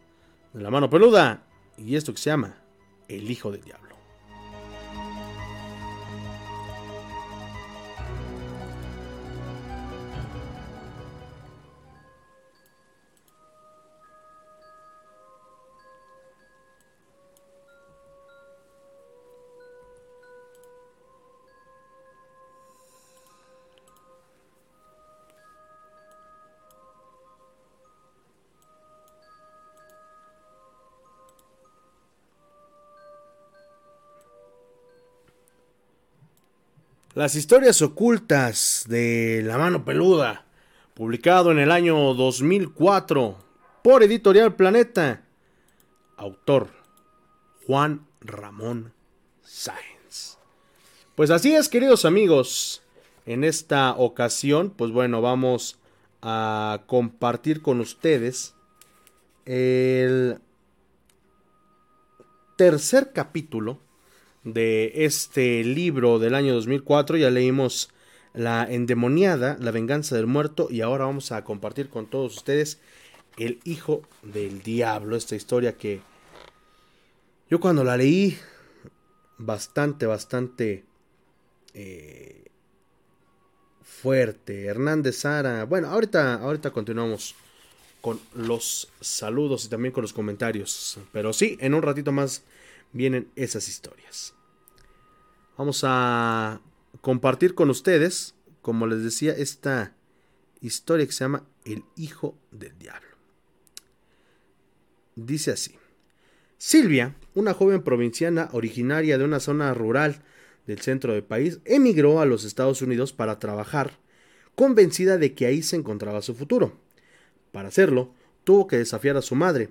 de la mano peluda y esto que se llama El Hijo del Diablo. Las historias ocultas de La mano peluda, publicado en el año 2004 por Editorial Planeta. Autor Juan Ramón Sáenz. Pues así es, queridos amigos. En esta ocasión, pues bueno, vamos a compartir con ustedes el tercer capítulo de este libro del año 2004. Ya leímos La endemoniada, La venganza del muerto y ahora vamos a compartir con todos ustedes El hijo del diablo, esta historia que yo cuando la leí bastante, bastante eh, fuerte. Hernández Sara. Bueno, ahorita, ahorita continuamos con los saludos y también con los comentarios. Pero sí, en un ratito más vienen esas historias. Vamos a compartir con ustedes, como les decía, esta historia que se llama El Hijo del Diablo. Dice así. Silvia, una joven provinciana originaria de una zona rural del centro del país, emigró a los Estados Unidos para trabajar, convencida de que ahí se encontraba su futuro. Para hacerlo, tuvo que desafiar a su madre,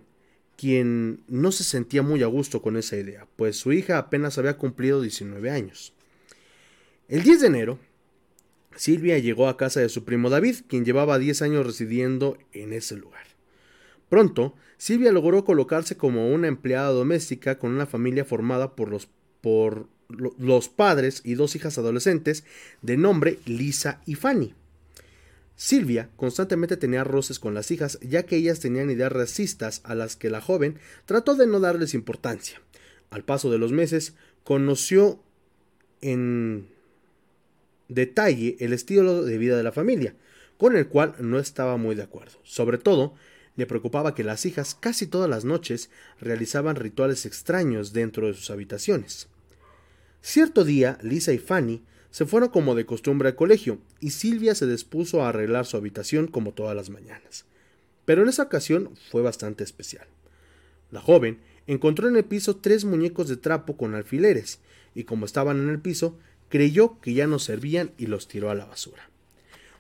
quien no se sentía muy a gusto con esa idea, pues su hija apenas había cumplido 19 años. El 10 de enero, Silvia llegó a casa de su primo David, quien llevaba 10 años residiendo en ese lugar. Pronto, Silvia logró colocarse como una empleada doméstica con una familia formada por los, por los padres y dos hijas adolescentes de nombre Lisa y Fanny. Silvia constantemente tenía roces con las hijas, ya que ellas tenían ideas racistas a las que la joven trató de no darles importancia. Al paso de los meses, conoció en detalle el estilo de vida de la familia, con el cual no estaba muy de acuerdo. Sobre todo, le preocupaba que las hijas casi todas las noches realizaban rituales extraños dentro de sus habitaciones. Cierto día, Lisa y Fanny se fueron como de costumbre al colegio, y Silvia se dispuso a arreglar su habitación como todas las mañanas. Pero en esa ocasión fue bastante especial. La joven encontró en el piso tres muñecos de trapo con alfileres, y como estaban en el piso, creyó que ya no servían y los tiró a la basura.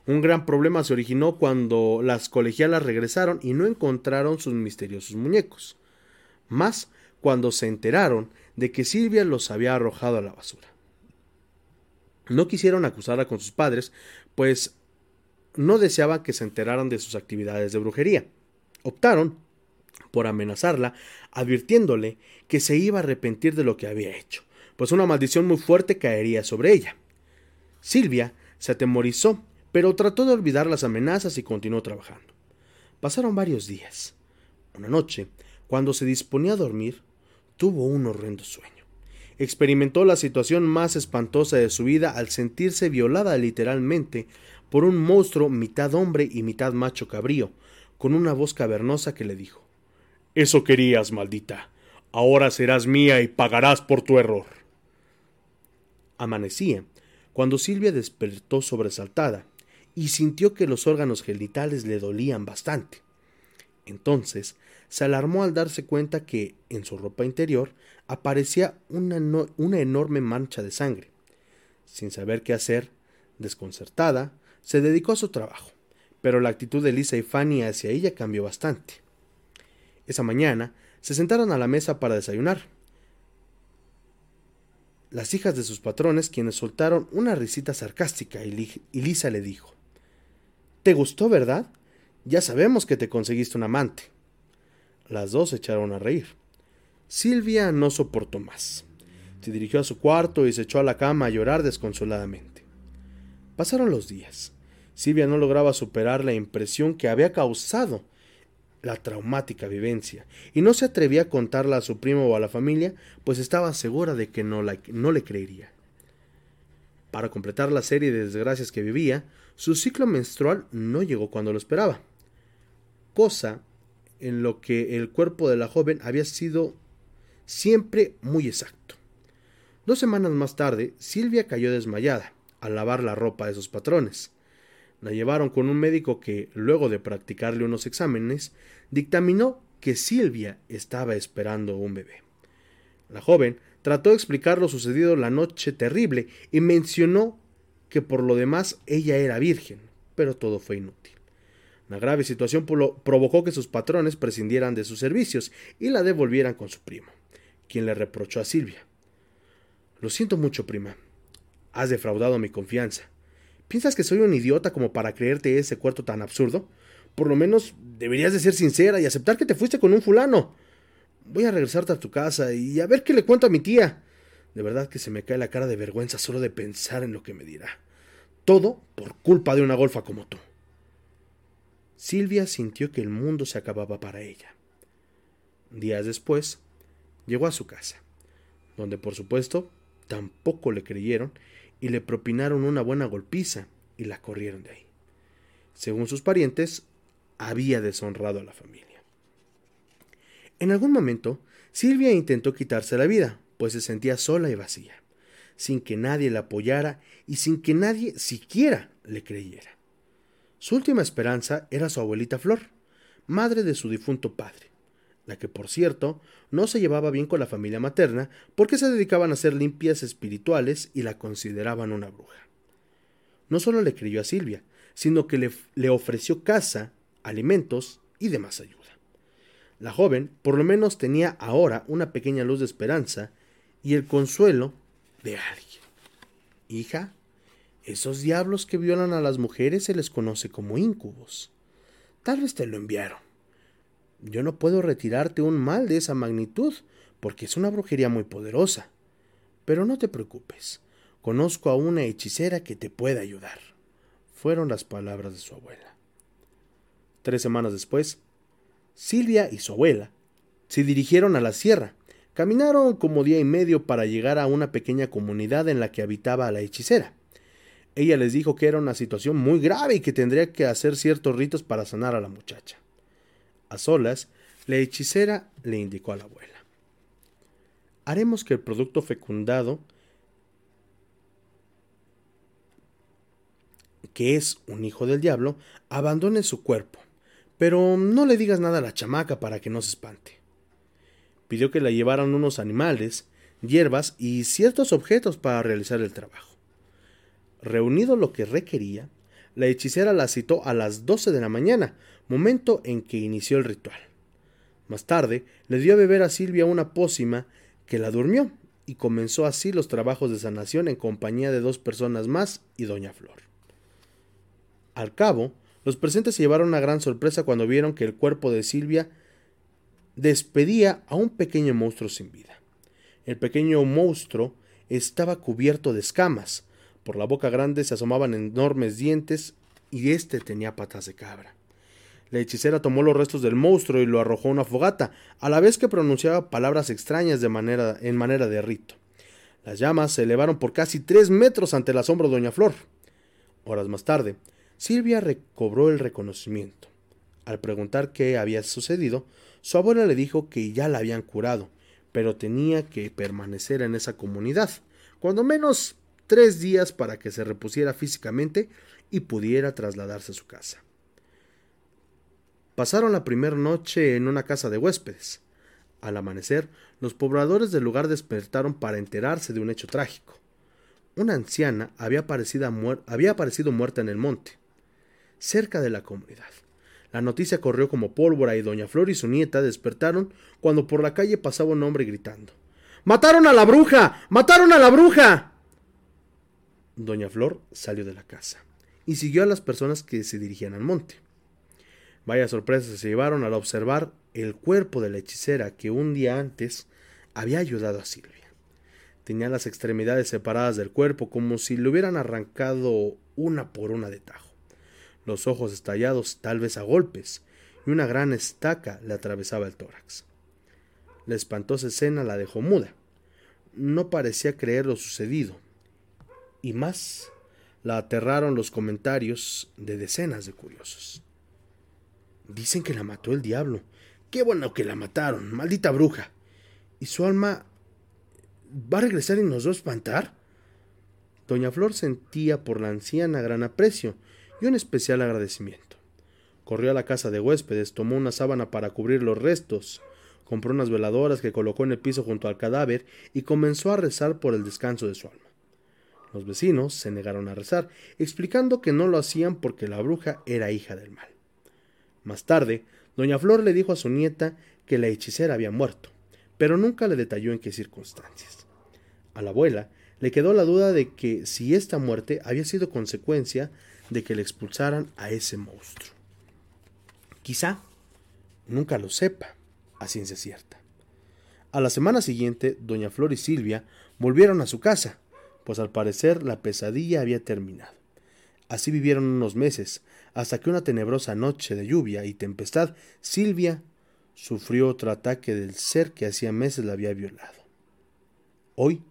Un gran problema se originó cuando las colegialas regresaron y no encontraron sus misteriosos muñecos. Más cuando se enteraron de que Silvia los había arrojado a la basura. No quisieron acusarla con sus padres, pues no deseaban que se enteraran de sus actividades de brujería. Optaron por amenazarla, advirtiéndole que se iba a arrepentir de lo que había hecho, pues una maldición muy fuerte caería sobre ella. Silvia se atemorizó, pero trató de olvidar las amenazas y continuó trabajando. Pasaron varios días. Una noche, cuando se disponía a dormir, tuvo un horrendo sueño experimentó la situación más espantosa de su vida al sentirse violada literalmente por un monstruo mitad hombre y mitad macho cabrío, con una voz cavernosa que le dijo Eso querías, maldita. Ahora serás mía y pagarás por tu error. Amanecía, cuando Silvia despertó sobresaltada, y sintió que los órganos genitales le dolían bastante. Entonces se alarmó al darse cuenta que, en su ropa interior, aparecía una, una enorme mancha de sangre. Sin saber qué hacer, desconcertada, se dedicó a su trabajo, pero la actitud de Lisa y Fanny hacia ella cambió bastante. Esa mañana se sentaron a la mesa para desayunar. Las hijas de sus patrones, quienes soltaron una risita sarcástica, y Lisa le dijo ¿Te gustó, verdad? Ya sabemos que te conseguiste un amante. Las dos se echaron a reír. Silvia no soportó más. Se dirigió a su cuarto y se echó a la cama a llorar desconsoladamente. Pasaron los días. Silvia no lograba superar la impresión que había causado la traumática vivencia y no se atrevía a contarla a su primo o a la familia, pues estaba segura de que no, no le creería. Para completar la serie de desgracias que vivía, su ciclo menstrual no llegó cuando lo esperaba, cosa en lo que el cuerpo de la joven había sido siempre muy exacto. Dos semanas más tarde, Silvia cayó desmayada al lavar la ropa de sus patrones. La llevaron con un médico que, luego de practicarle unos exámenes, dictaminó que Silvia estaba esperando un bebé. La joven trató de explicar lo sucedido la noche terrible y mencionó que por lo demás ella era virgen, pero todo fue inútil. La grave situación provocó que sus patrones prescindieran de sus servicios y la devolvieran con su primo, quien le reprochó a Silvia. Lo siento mucho, prima. Has defraudado mi confianza. ¿Piensas que soy un idiota como para creerte ese cuarto tan absurdo? Por lo menos deberías de ser sincera y aceptar que te fuiste con un fulano. Voy a regresarte a tu casa y a ver qué le cuento a mi tía. De verdad que se me cae la cara de vergüenza solo de pensar en lo que me dirá. Todo por culpa de una golfa como tú. Silvia sintió que el mundo se acababa para ella. Días después, llegó a su casa, donde por supuesto tampoco le creyeron y le propinaron una buena golpiza y la corrieron de ahí. Según sus parientes, había deshonrado a la familia. En algún momento, Silvia intentó quitarse la vida, pues se sentía sola y vacía, sin que nadie la apoyara y sin que nadie siquiera le creyera. Su última esperanza era su abuelita Flor, madre de su difunto padre, que por cierto no se llevaba bien con la familia materna porque se dedicaban a hacer limpias espirituales y la consideraban una bruja. No solo le creyó a Silvia, sino que le, le ofreció casa, alimentos y demás ayuda. La joven por lo menos tenía ahora una pequeña luz de esperanza y el consuelo de alguien. Hija, esos diablos que violan a las mujeres se les conoce como íncubos. Tal vez te lo enviaron. Yo no puedo retirarte un mal de esa magnitud, porque es una brujería muy poderosa. Pero no te preocupes, conozco a una hechicera que te puede ayudar. Fueron las palabras de su abuela. Tres semanas después, Silvia y su abuela se dirigieron a la sierra. Caminaron como día y medio para llegar a una pequeña comunidad en la que habitaba la hechicera. Ella les dijo que era una situación muy grave y que tendría que hacer ciertos ritos para sanar a la muchacha. A solas, la hechicera le indicó a la abuela. Haremos que el producto fecundado, que es un hijo del diablo, abandone su cuerpo, pero no le digas nada a la chamaca para que no se espante. Pidió que la llevaran unos animales, hierbas y ciertos objetos para realizar el trabajo. Reunido lo que requería, la hechicera la citó a las doce de la mañana, momento en que inició el ritual. Más tarde, le dio a beber a Silvia una pócima que la durmió, y comenzó así los trabajos de sanación en compañía de dos personas más y doña Flor. Al cabo, los presentes se llevaron una gran sorpresa cuando vieron que el cuerpo de Silvia despedía a un pequeño monstruo sin vida. El pequeño monstruo estaba cubierto de escamas, por la boca grande se asomaban enormes dientes y éste tenía patas de cabra. La hechicera tomó los restos del monstruo y lo arrojó a una fogata, a la vez que pronunciaba palabras extrañas en manera de rito. Las llamas se elevaron por casi tres metros ante el asombro de Doña Flor. Horas más tarde, Silvia recobró el reconocimiento. Al preguntar qué había sucedido, su abuela le dijo que ya la habían curado, pero tenía que permanecer en esa comunidad, cuando menos tres días para que se repusiera físicamente y pudiera trasladarse a su casa. Pasaron la primera noche en una casa de huéspedes. Al amanecer, los pobladores del lugar despertaron para enterarse de un hecho trágico. Una anciana había aparecido, muerta en el monte, cerca de la comunidad. La noticia corrió como pólvora y doña Flor y su nieta despertaron cuando por la calle pasaba un hombre gritando ¡Mataron a la bruja! ¡Mataron a la bruja! Doña Flor salió de la casa y siguió a las personas que se dirigían al monte. Vaya sorpresa se llevaron al observar el cuerpo de la hechicera que un día antes había ayudado a Silvia. Tenía las extremidades separadas del cuerpo como si le hubieran arrancado una por una de tajo. Los ojos estallados tal vez a golpes, y una gran estaca le atravesaba el tórax. La espantosa escena la dejó muda. No parecía creer lo sucedido. Y más, la aterraron los comentarios de decenas de curiosos. Dicen que la mató el diablo. Qué bueno que la mataron, maldita bruja. ¿Y su alma va a regresar y nos va a espantar? Doña Flor sentía por la anciana gran aprecio y un especial agradecimiento. Corrió a la casa de huéspedes, tomó una sábana para cubrir los restos, compró unas veladoras que colocó en el piso junto al cadáver y comenzó a rezar por el descanso de su alma. Los vecinos se negaron a rezar, explicando que no lo hacían porque la bruja era hija del mal. Más tarde, doña Flor le dijo a su nieta que la hechicera había muerto, pero nunca le detalló en qué circunstancias. A la abuela le quedó la duda de que si esta muerte había sido consecuencia de que le expulsaran a ese monstruo. Quizá nunca lo sepa, a ciencia cierta. A la semana siguiente, doña Flor y Silvia volvieron a su casa, pues al parecer la pesadilla había terminado. Así vivieron unos meses, hasta que una tenebrosa noche de lluvia y tempestad, Silvia sufrió otro ataque del ser que hacía meses la había violado. Hoy,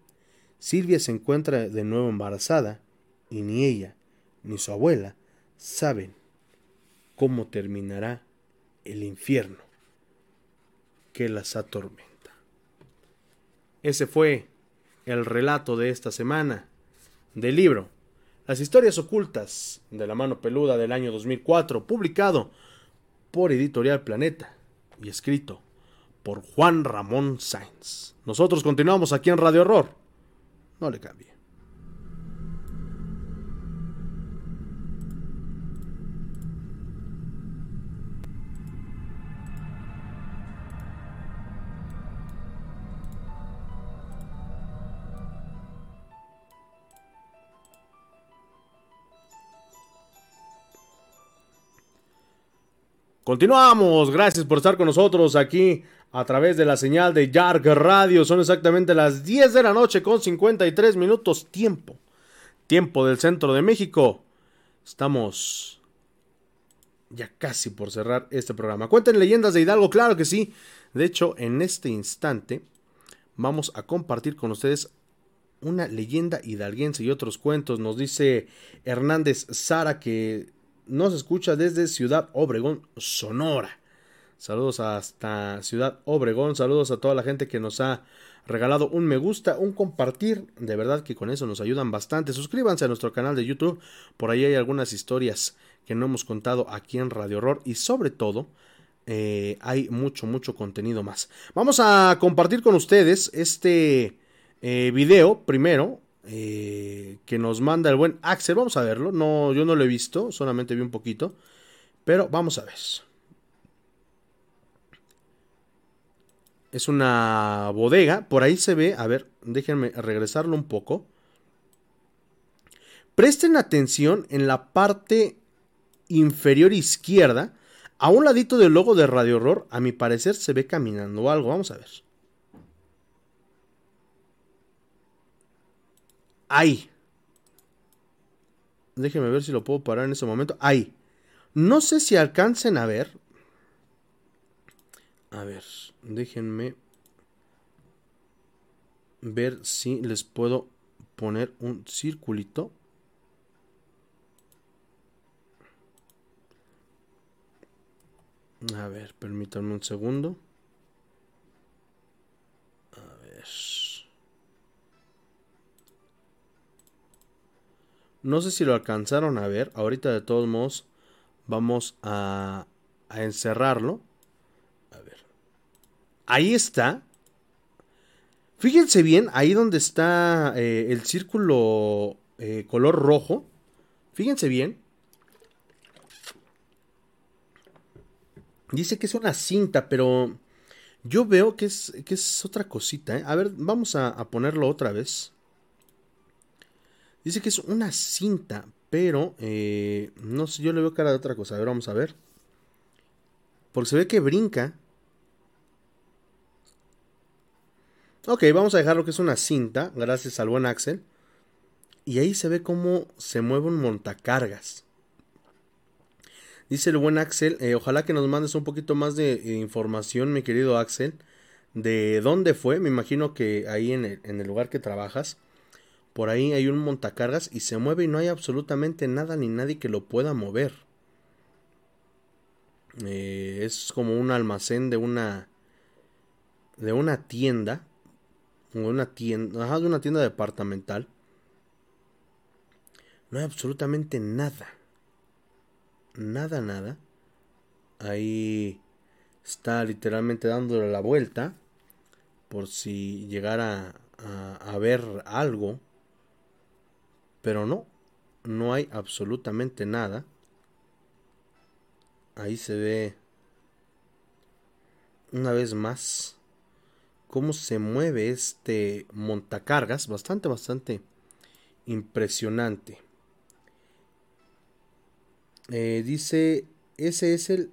Silvia se encuentra de nuevo embarazada y ni ella ni su abuela saben cómo terminará el infierno que las atormenta. Ese fue el relato de esta semana del libro Las historias ocultas de la mano peluda del año 2004, publicado por Editorial Planeta y escrito por Juan Ramón Sáenz. Nosotros continuamos aquí en Radio Horror. No le cambie. Continuamos, gracias por estar con nosotros aquí a través de la señal de Yark Radio. Son exactamente las 10 de la noche con 53 minutos tiempo. Tiempo del centro de México. Estamos ya casi por cerrar este programa. Cuenten leyendas de Hidalgo, claro que sí. De hecho, en este instante vamos a compartir con ustedes una leyenda hidalguense y otros cuentos. Nos dice Hernández Sara que nos escucha desde Ciudad Obregón, Sonora. Saludos hasta Ciudad Obregón, saludos a toda la gente que nos ha regalado un me gusta, un compartir, de verdad que con eso nos ayudan bastante. Suscríbanse a nuestro canal de YouTube, por ahí hay algunas historias que no hemos contado aquí en Radio Horror y sobre todo eh, hay mucho, mucho contenido más. Vamos a compartir con ustedes este eh, video primero, eh, que nos manda el buen Axel. Vamos a verlo. No, yo no lo he visto, solamente vi un poquito. Pero vamos a ver. Es una bodega. Por ahí se ve. A ver, déjenme regresarlo un poco. Presten atención en la parte inferior izquierda. A un ladito del logo de Radio Horror, a mi parecer se ve caminando algo. Vamos a ver. Ahí. Déjenme ver si lo puedo parar en ese momento. Ahí. No sé si alcancen a ver. A ver, déjenme ver si les puedo poner un circulito. A ver, permítanme un segundo. A ver. No sé si lo alcanzaron a ver. Ahorita de todos modos vamos a, encerrarlo. A ver. Ahí está. Fíjense bien, ahí donde está eh, el círculo eh, color rojo. Fíjense bien. Dice que es una cinta, pero yo veo que es, que es otra cosita. ¿eh? A ver, vamos a ponerlo otra vez. Dice que es una cinta, pero eh, no sé, yo le veo cara de otra cosa. A ver, vamos a ver. Porque se ve que brinca. Ok, vamos a dejar lo que es una cinta, gracias al buen Axel. Y ahí se ve cómo se mueve un montacargas. Dice el buen Axel, eh, ojalá que nos mandes un poquito más de eh, información, mi querido Axel, de dónde fue. Me imagino que ahí en el, en el lugar que trabajas. Por ahí hay un montacargas y se mueve y no hay absolutamente nada ni nadie que lo pueda mover. Eh, es como un almacén de una de una tienda una tienda de una tienda departamental. No hay absolutamente nada nada nada. Ahí está literalmente dándole la vuelta por si llegara a, a ver algo pero no no hay absolutamente nada ahí se ve una vez más cómo se mueve este montacargas, bastante, bastante impresionante. Eh, dice, ese es el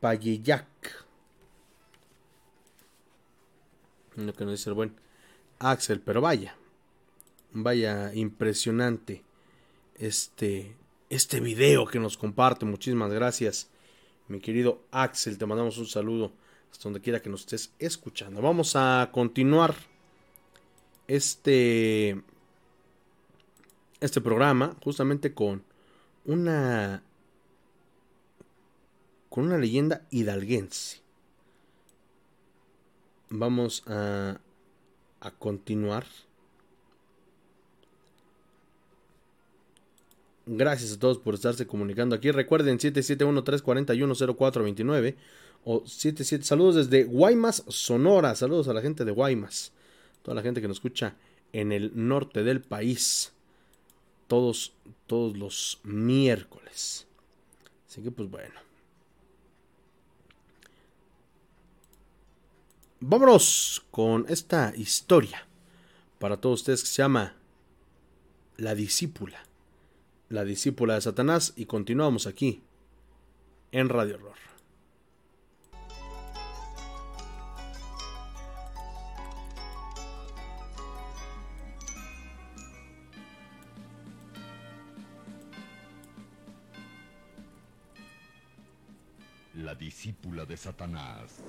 Payeyac. Lo que nos dice el buen Axel, pero vaya, vaya impresionante este este video que nos comparte. Muchísimas gracias, mi querido Axel. Te mandamos un saludo hasta donde quiera que nos estés escuchando. Vamos a continuar este este programa justamente con una con una leyenda hidalguense. Vamos a a continuar Gracias a todos por estarse comunicando aquí. Recuerden 771-341-0429 o 77. Saludos desde Guaymas, Sonora. Saludos a la gente de Guaymas. Toda la gente que nos escucha en el norte del país. Todos, todos los miércoles. Así que pues bueno. Vámonos con esta historia para todos ustedes que se llama La discípula la discípula de Satanás y continuamos aquí en Radio Horror. La discípula de Satanás.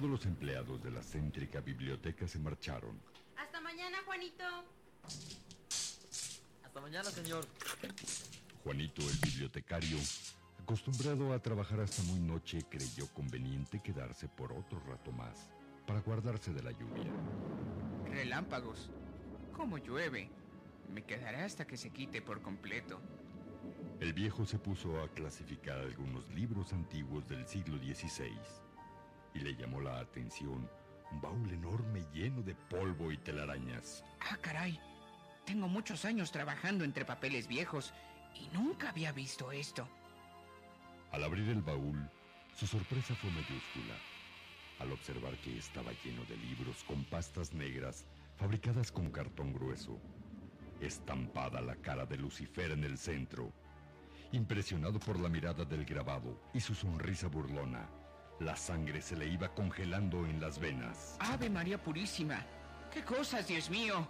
Todos los empleados de la céntrica biblioteca se marcharon. Hasta mañana, Juanito. Hasta mañana, señor. Juanito, el bibliotecario, acostumbrado a trabajar hasta muy noche, creyó conveniente quedarse por otro rato más para guardarse de la lluvia. Relámpagos. ¿Cómo llueve? Me quedaré hasta que se quite por completo. El viejo se puso a clasificar algunos libros antiguos del siglo XVI y le llamó la atención un baúl enorme lleno de polvo y telarañas. Ah, caray. Tengo muchos años trabajando entre papeles viejos y nunca había visto esto. Al abrir el baúl, su sorpresa fue mayúscula. Al observar que estaba lleno de libros con pastas negras fabricadas con cartón grueso, estampada la cara de Lucifer en el centro. Impresionado por la mirada del grabado y su sonrisa burlona, la sangre se le iba congelando en las venas. Ave María Purísima. ¿Qué cosas, Dios mío?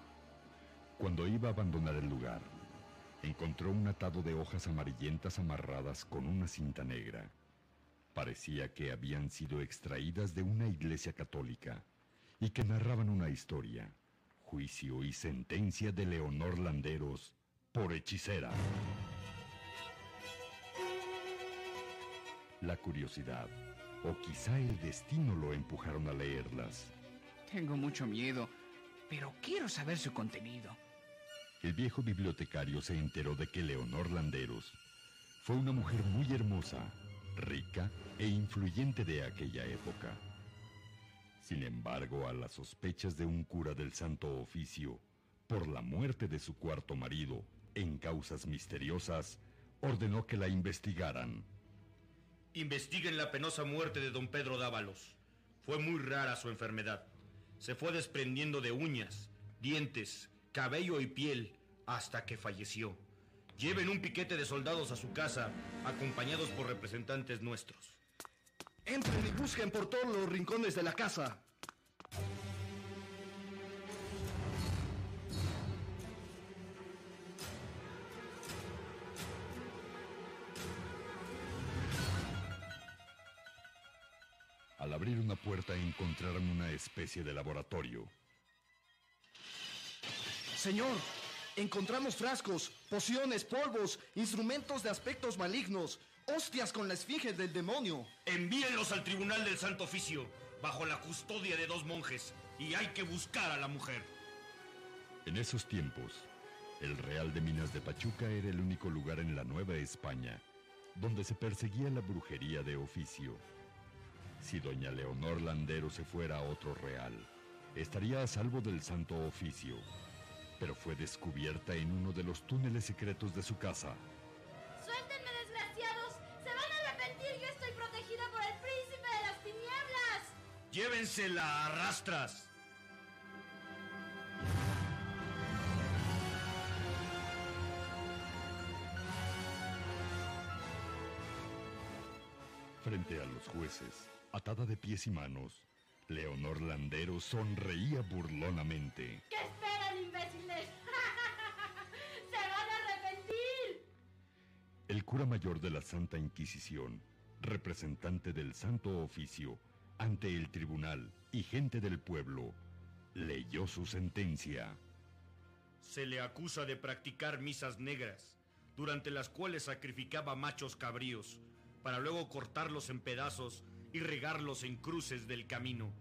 Cuando iba a abandonar el lugar, encontró un atado de hojas amarillentas amarradas con una cinta negra. Parecía que habían sido extraídas de una iglesia católica y que narraban una historia, juicio y sentencia de Leonor Landeros por hechicera. La curiosidad o quizá el destino lo empujaron a leerlas. Tengo mucho miedo, pero quiero saber su contenido. El viejo bibliotecario se enteró de que Leonor Landeros fue una mujer muy hermosa, rica e influyente de aquella época. Sin embargo, a las sospechas de un cura del Santo Oficio por la muerte de su cuarto marido en causas misteriosas, ordenó que la investigaran. Investiguen la penosa muerte de don Pedro Dávalos. Fue muy rara su enfermedad. Se fue desprendiendo de uñas, dientes, cabello y piel, hasta que falleció. Lleven un piquete de soldados a su casa, acompañados por representantes nuestros. Entren y busquen por todos los rincones de la casa. Abrir una puerta encontraron una especie de laboratorio. Señor, encontramos frascos, pociones, polvos, instrumentos de aspectos malignos, hostias con la esfinge del demonio. Envíenlos al Tribunal del Santo Oficio, bajo la custodia de dos monjes, y hay que buscar a la mujer. En esos tiempos, el Real de Minas de Pachuca era el único lugar en la Nueva España donde se perseguía la brujería de oficio. Si doña Leonor Landero se fuera a otro real, estaría a salvo del santo oficio, pero fue descubierta en uno de los túneles secretos de su casa. ¡Suéltenme, desgraciados! ¡Se van a arrepentir! ¡Yo estoy protegida por el príncipe de las tinieblas! ¡Llévensela a rastras! Frente a los jueces, atada de pies y manos, Leonor Landero sonreía burlonamente. ¿Qué esperan, imbéciles? ¡Se van a arrepentir! El cura mayor de la Santa Inquisición, representante del Santo Oficio, ante el tribunal y gente del pueblo, leyó su sentencia. Se le acusa de practicar misas negras, durante las cuales sacrificaba machos cabríos, para luego cortarlos en pedazos y regarlos en cruces del camino.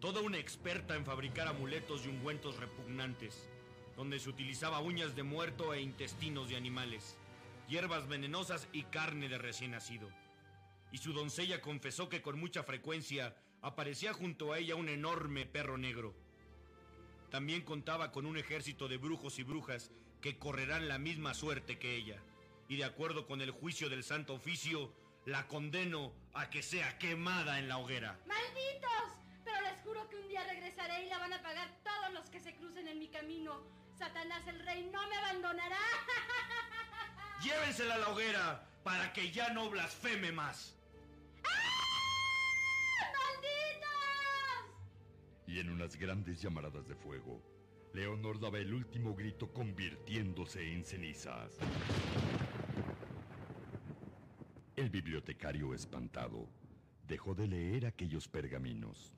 Toda una experta en fabricar amuletos y ungüentos repugnantes, donde se utilizaba uñas de muerto e intestinos de animales, hierbas venenosas y carne de recién nacido. Y su doncella confesó que con mucha frecuencia aparecía junto a ella un enorme perro negro. También contaba con un ejército de brujos y brujas que correrán la misma suerte que ella y de acuerdo con el juicio del Santo Oficio, la condeno a que sea quemada en la hoguera. ¡Malditos! Pero les juro que un día regresaré y la van a pagar todos los que se crucen en mi camino. Satanás el rey no me abandonará. Llévensela a la hoguera para que ya no blasfeme más. ¡Malditos! Y en unas grandes llamaradas de fuego, Leonor daba el último grito convirtiéndose en cenizas. El bibliotecario espantado dejó de leer aquellos pergaminos.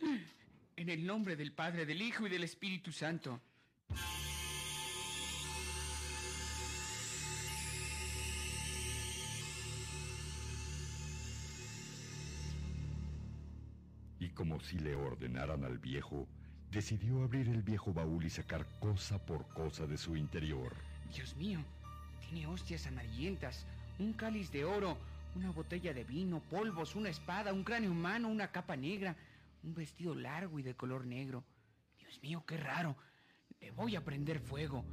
En el nombre del Padre, del Hijo y del Espíritu Santo. Y como si le ordenaran al viejo, decidió abrir el viejo baúl y sacar cosa por cosa de su interior. Dios mío, tiene hostias amarillentas, un cáliz de oro, una botella de vino, polvos, una espada, un cráneo humano, una capa negra, un vestido largo y de color negro. Dios mío, qué raro. Le voy a prender fuego.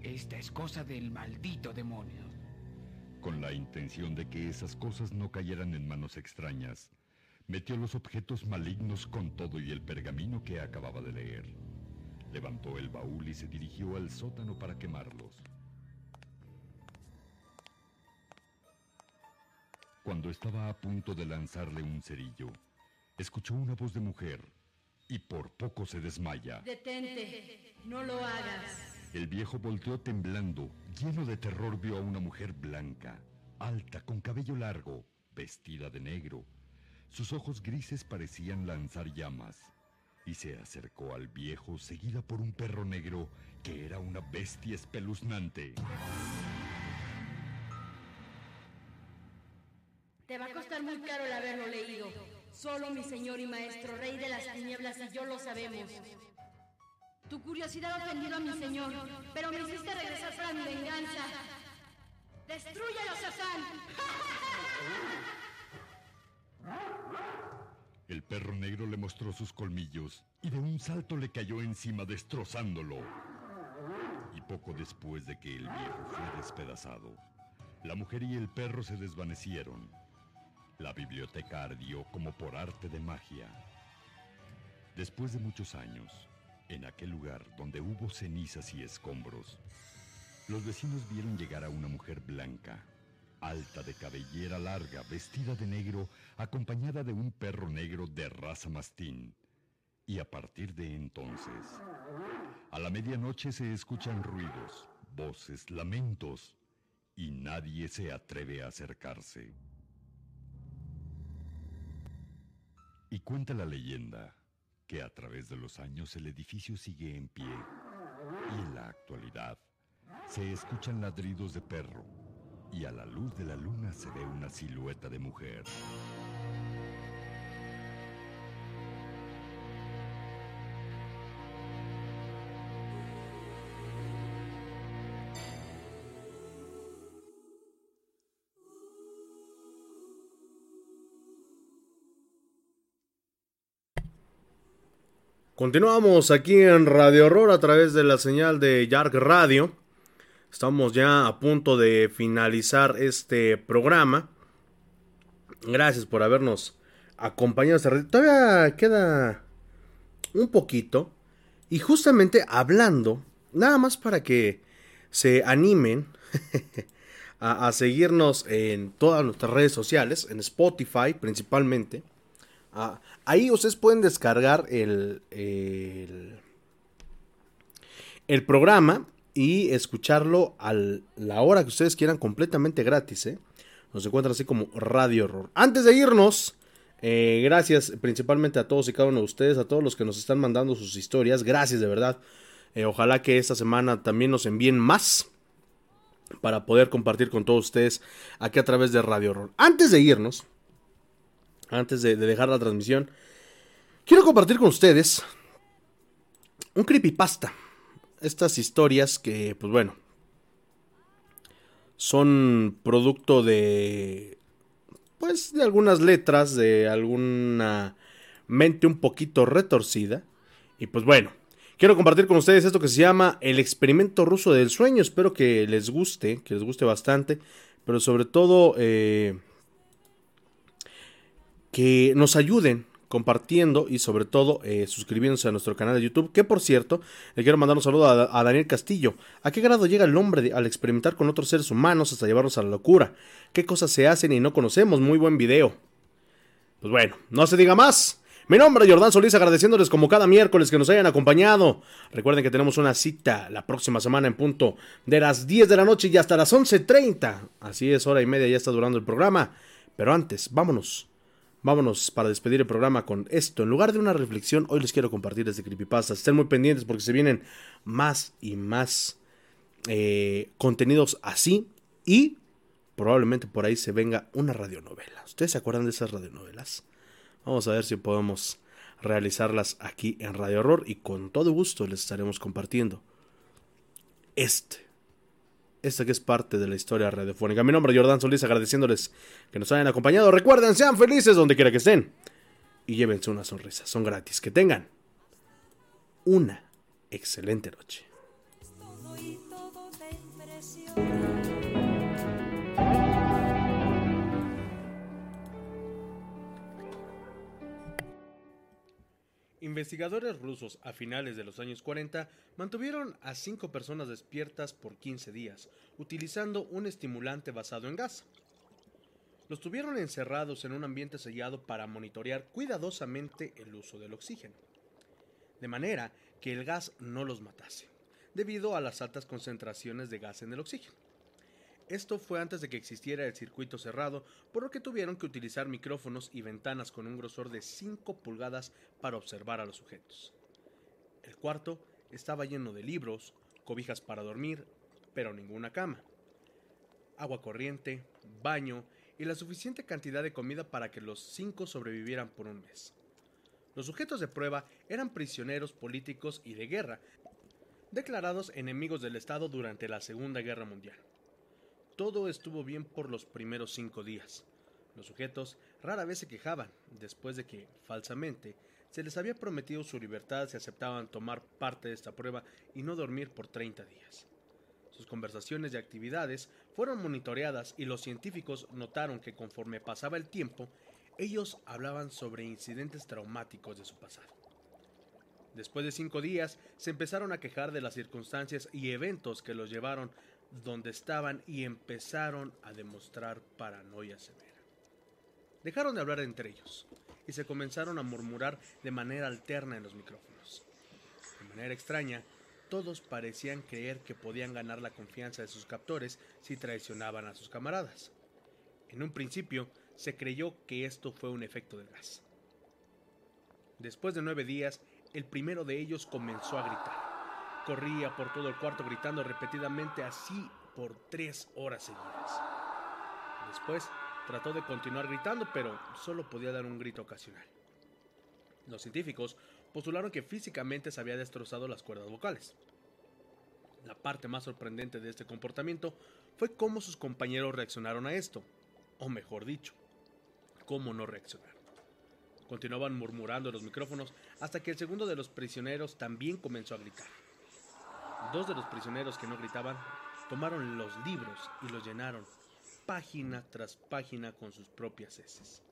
Esta es cosa del maldito demonio. Con la intención de que esas cosas no cayeran en manos extrañas, metió los objetos malignos con todo y el pergamino que acababa de leer. Levantó el baúl y se dirigió al sótano para quemarlos. Cuando estaba a punto de lanzarle un cerillo, escuchó una voz de mujer y por poco se desmaya. Detente, no lo hagas. El viejo volteó temblando, lleno de terror vio a una mujer blanca, alta, con cabello largo, vestida de negro. Sus ojos grises parecían lanzar llamas, y se acercó al viejo seguida por un perro negro que era una bestia espeluznante. Señor y maestro, rey de las tinieblas, y yo lo sabemos. Tu curiosidad ha ofendido a mi señor, pero me hiciste regresar para mi venganza. ¡Destrúyelo, Satán! El perro negro le mostró sus colmillos y de un salto le cayó encima destrozándolo. Y poco después de que el viejo fue despedazado, la mujer y el perro se desvanecieron. La biblioteca ardió como por arte de magia. Después de muchos años, En aquel lugar donde hubo cenizas y escombros, los vecinos vieron llegar a una mujer blanca, alta de cabellera larga, vestida de negro, acompañada de un perro negro de raza mastín. Y a partir de entonces, a la medianoche se escuchan ruidos, voces, lamentos, y nadie se atreve a acercarse. Y cuenta la leyenda que a través de los años el edificio sigue en pie y en la actualidad se escuchan ladridos de perro y a la luz de la luna se ve una silueta de mujer. Continuamos aquí en Radio Horror a través de la señal de Yark Radio. Estamos ya a punto de finalizar este programa. Gracias por habernos acompañado. Todavía queda un poquito. Y justamente hablando, nada más para que se animen a, a, seguirnos en todas nuestras redes sociales, en Spotify principalmente. Ah, ahí ustedes pueden descargar el, el, el programa y escucharlo a la hora que ustedes quieran completamente gratis. ¿eh? Nos encuentran así como Radio Horror. Antes de irnos, eh, gracias principalmente a todos y cada uno de ustedes, a todos los que nos están mandando sus historias. Gracias de verdad. Eh, ojalá que esta semana también nos envíen más para poder compartir con todos ustedes aquí a través de Radio Horror. Antes de irnos, antes de, de dejar la transmisión, quiero compartir con ustedes un creepypasta estas historias que, pues bueno, son producto de, pues, de algunas letras, de alguna mente un poquito retorcida. Y pues bueno, quiero compartir con ustedes esto que se llama el experimento ruso del sueño. Espero que les guste, que les guste bastante, pero sobre todo eh, que nos ayuden compartiendo y sobre todo eh, suscribiéndose a nuestro canal de YouTube, que por cierto, le quiero mandar un saludo a, Daniel Castillo. ¿A qué grado llega el hombre al experimentar con otros seres humanos hasta llevarlos a la locura? ¿Qué cosas se hacen y no conocemos? Muy buen video. Pues bueno, no se diga más. Mi nombre es Jordán Solís, agradeciéndoles como cada miércoles que nos hayan acompañado. Recuerden que tenemos una cita la próxima semana en punto de las 10 de la noche y hasta las 11.30. Así es, hora y media ya está durando el programa. Pero antes, vámonos Vámonos para despedir el programa con esto. En lugar de una reflexión, hoy les quiero compartir desde Creepypasta. Estén muy pendientes porque se vienen más y más eh, contenidos así. Y probablemente por ahí se venga una radionovela. ¿Ustedes se acuerdan de esas radionovelas? Vamos a ver si podemos realizarlas aquí en Radio Horror y con todo gusto les estaremos compartiendo este esta que es parte de la historia radiofónica. Mi nombre es Jordán Solís, agradeciéndoles que nos hayan acompañado. Recuerden, sean felices donde quiera que estén. Y llévense una sonrisa, son gratis. Que tengan una excelente noche. Investigadores rusos a finales de los años 40 mantuvieron a cinco personas despiertas por 15 días, utilizando un estimulante basado en gas. Los tuvieron encerrados en un ambiente sellado para monitorear cuidadosamente el uso del oxígeno, de manera que el gas no los matase, debido a las altas concentraciones de gas en el oxígeno. Esto fue antes de que existiera el circuito cerrado, por lo que tuvieron que utilizar micrófonos y ventanas con un grosor de 5 pulgadas para observar a los sujetos. El cuarto estaba lleno de libros, cobijas para dormir, pero ninguna cama. Agua corriente, baño y la suficiente cantidad de comida para que los cinco sobrevivieran por un mes. Los sujetos de prueba eran prisioneros políticos y de guerra, declarados enemigos del Estado durante la Segunda Guerra Mundial. Todo estuvo bien por los primeros cinco días. Los sujetos rara vez se quejaban, después de que, falsamente, se les había prometido su libertad si aceptaban tomar parte de esta prueba y no dormir por 30 días. Sus conversaciones y actividades fueron monitoreadas y los científicos notaron que conforme pasaba el tiempo, ellos hablaban sobre incidentes traumáticos de su pasado. Después de cinco días, se empezaron a quejar de las circunstancias y eventos que los llevaron donde estaban y empezaron a demostrar paranoia severa. Dejaron de hablar entre ellos y se comenzaron a murmurar de manera alterna en los micrófonos. De manera extraña, todos parecían creer que podían ganar la confianza de sus captores si traicionaban a sus camaradas. En un principio, se creyó que esto fue un efecto del gas. Después de nueve días, el primero de ellos comenzó a gritar. Corría por todo el cuarto gritando repetidamente así por tres horas seguidas. Después trató de continuar gritando, pero solo podía dar un grito ocasional. Los científicos postularon que físicamente se había destrozado las cuerdas vocales. La parte más sorprendente de este comportamiento fue cómo sus compañeros reaccionaron a esto, o mejor dicho, cómo no reaccionaron. Continuaban murmurando en los micrófonos hasta que el segundo de los prisioneros también comenzó a gritar. Dos de los prisioneros que no gritaban tomaron los libros y los llenaron página tras página con sus propias heces,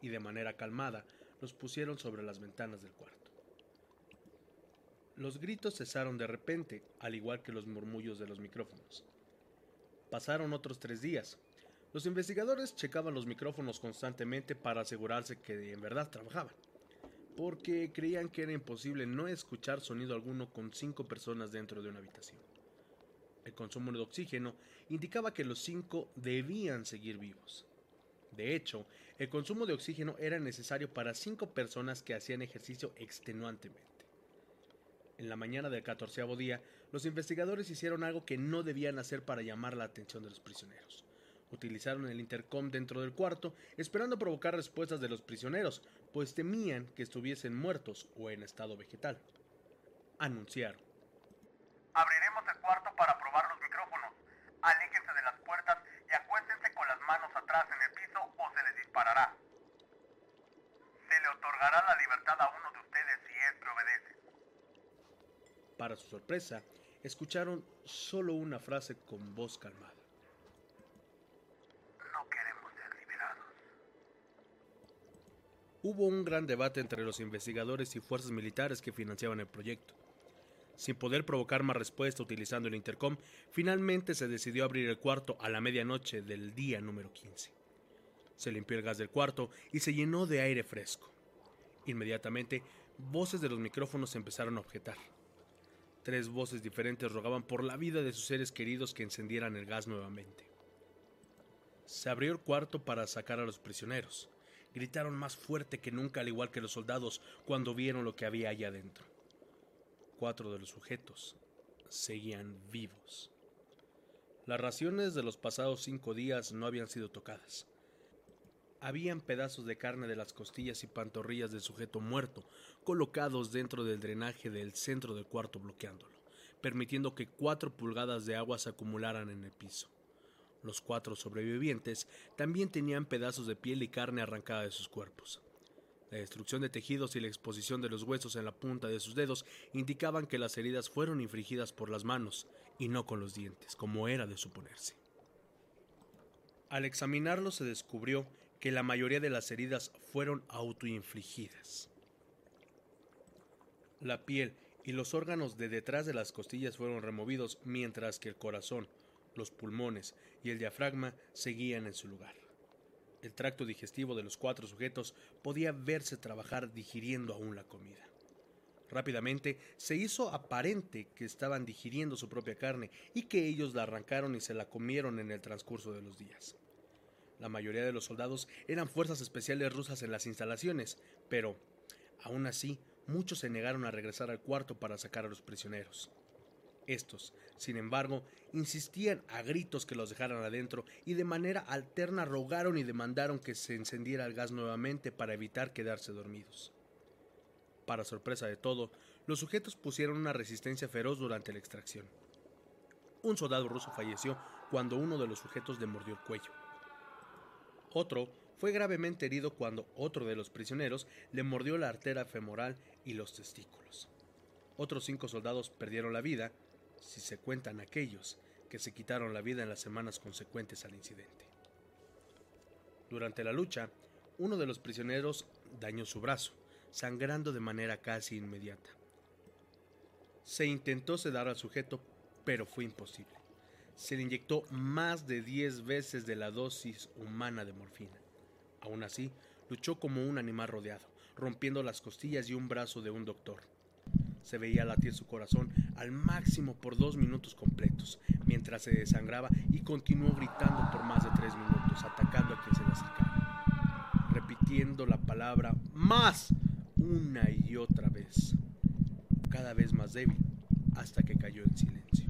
y de manera calmada los pusieron sobre las ventanas del cuarto. Los gritos cesaron de repente, al igual que los murmullos de los micrófonos. Pasaron otros tres días. Los investigadores checaban los micrófonos constantemente para asegurarse que en verdad trabajaban, porque creían que era imposible no escuchar sonido alguno con cinco personas dentro de una habitación el consumo de oxígeno indicaba que los cinco debían seguir vivos. De hecho, el consumo de oxígeno era necesario para cinco personas que hacían ejercicio extenuantemente. En la mañana del catorceavo día, los investigadores hicieron algo que no debían hacer para llamar la atención de los prisioneros. Utilizaron el intercom dentro del cuarto, esperando provocar respuestas de los prisioneros, pues temían que estuviesen muertos o en estado vegetal. Anunciaron. Abriremos el cuarto para probar los micrófonos. Aléjense de las puertas y acuéstense con las manos atrás en el piso o se les disparará. Se le otorgará la libertad a uno de ustedes si éste obedece. Para su sorpresa, escucharon solo una frase con voz calmada. No queremos ser liberados. Hubo un gran debate entre los investigadores y fuerzas militares que financiaban el proyecto. Sin poder provocar más respuesta utilizando el intercom, finalmente se decidió abrir el cuarto a la medianoche del día número 15. Se limpió el gas del cuarto y se llenó de aire fresco. Inmediatamente, voces de los micrófonos empezaron a objetar. Tres voces diferentes rogaban por la vida de sus seres queridos que encendieran el gas nuevamente. Se abrió el cuarto para sacar a los prisioneros. Gritaron más fuerte que nunca, al igual que los soldados, cuando vieron lo que había allá adentro cuatro de los sujetos seguían vivos. Las raciones de los pasados cinco días no habían sido tocadas. Habían pedazos de carne de las costillas y pantorrillas del sujeto muerto colocados dentro del drenaje del centro del cuarto bloqueándolo, permitiendo que cuatro pulgadas de agua se acumularan en el piso. Los cuatro sobrevivientes también tenían pedazos de piel y carne arrancada de sus cuerpos. La destrucción de tejidos y la exposición de los huesos en la punta de sus dedos indicaban que las heridas fueron infligidas por las manos y no con los dientes, como era de suponerse. Al examinarlo se descubrió que la mayoría de las heridas fueron autoinfligidas. La piel y los órganos de detrás de las costillas fueron removidos mientras que el corazón, los pulmones y el diafragma seguían en su lugar. El tracto digestivo de los cuatro sujetos podía verse trabajar digiriendo aún la comida. Rápidamente se hizo aparente que estaban digiriendo su propia carne y que ellos la arrancaron y se la comieron en el transcurso de los días. La mayoría de los soldados eran fuerzas especiales rusas en las instalaciones, pero, aún así, muchos se negaron a regresar al cuarto para sacar a los prisioneros. Estos, sin embargo, insistían a gritos que los dejaran adentro y de manera alterna rogaron y demandaron que se encendiera el gas nuevamente para evitar quedarse dormidos. Para sorpresa de todo, los sujetos pusieron una resistencia feroz durante la extracción. Un soldado ruso falleció cuando uno de los sujetos le mordió el cuello. Otro fue gravemente herido cuando otro de los prisioneros le mordió la arteria femoral y los testículos. Otros cinco soldados perdieron la vida si se cuentan aquellos que se quitaron la vida en las semanas consecuentes al incidente. Durante la lucha, uno de los prisioneros dañó su brazo, sangrando de manera casi inmediata. Se intentó sedar al sujeto, pero fue imposible. Se le inyectó más de 10 veces de la dosis humana de morfina. Aún así, luchó como un animal rodeado, rompiendo las costillas y un brazo de un doctor. Se veía latir su corazón al máximo por dos minutos completos, mientras se desangraba y continuó gritando por más de tres minutos, atacando a quien se le acercaba, repitiendo la palabra más una y otra vez, cada vez más débil, hasta que cayó en silencio.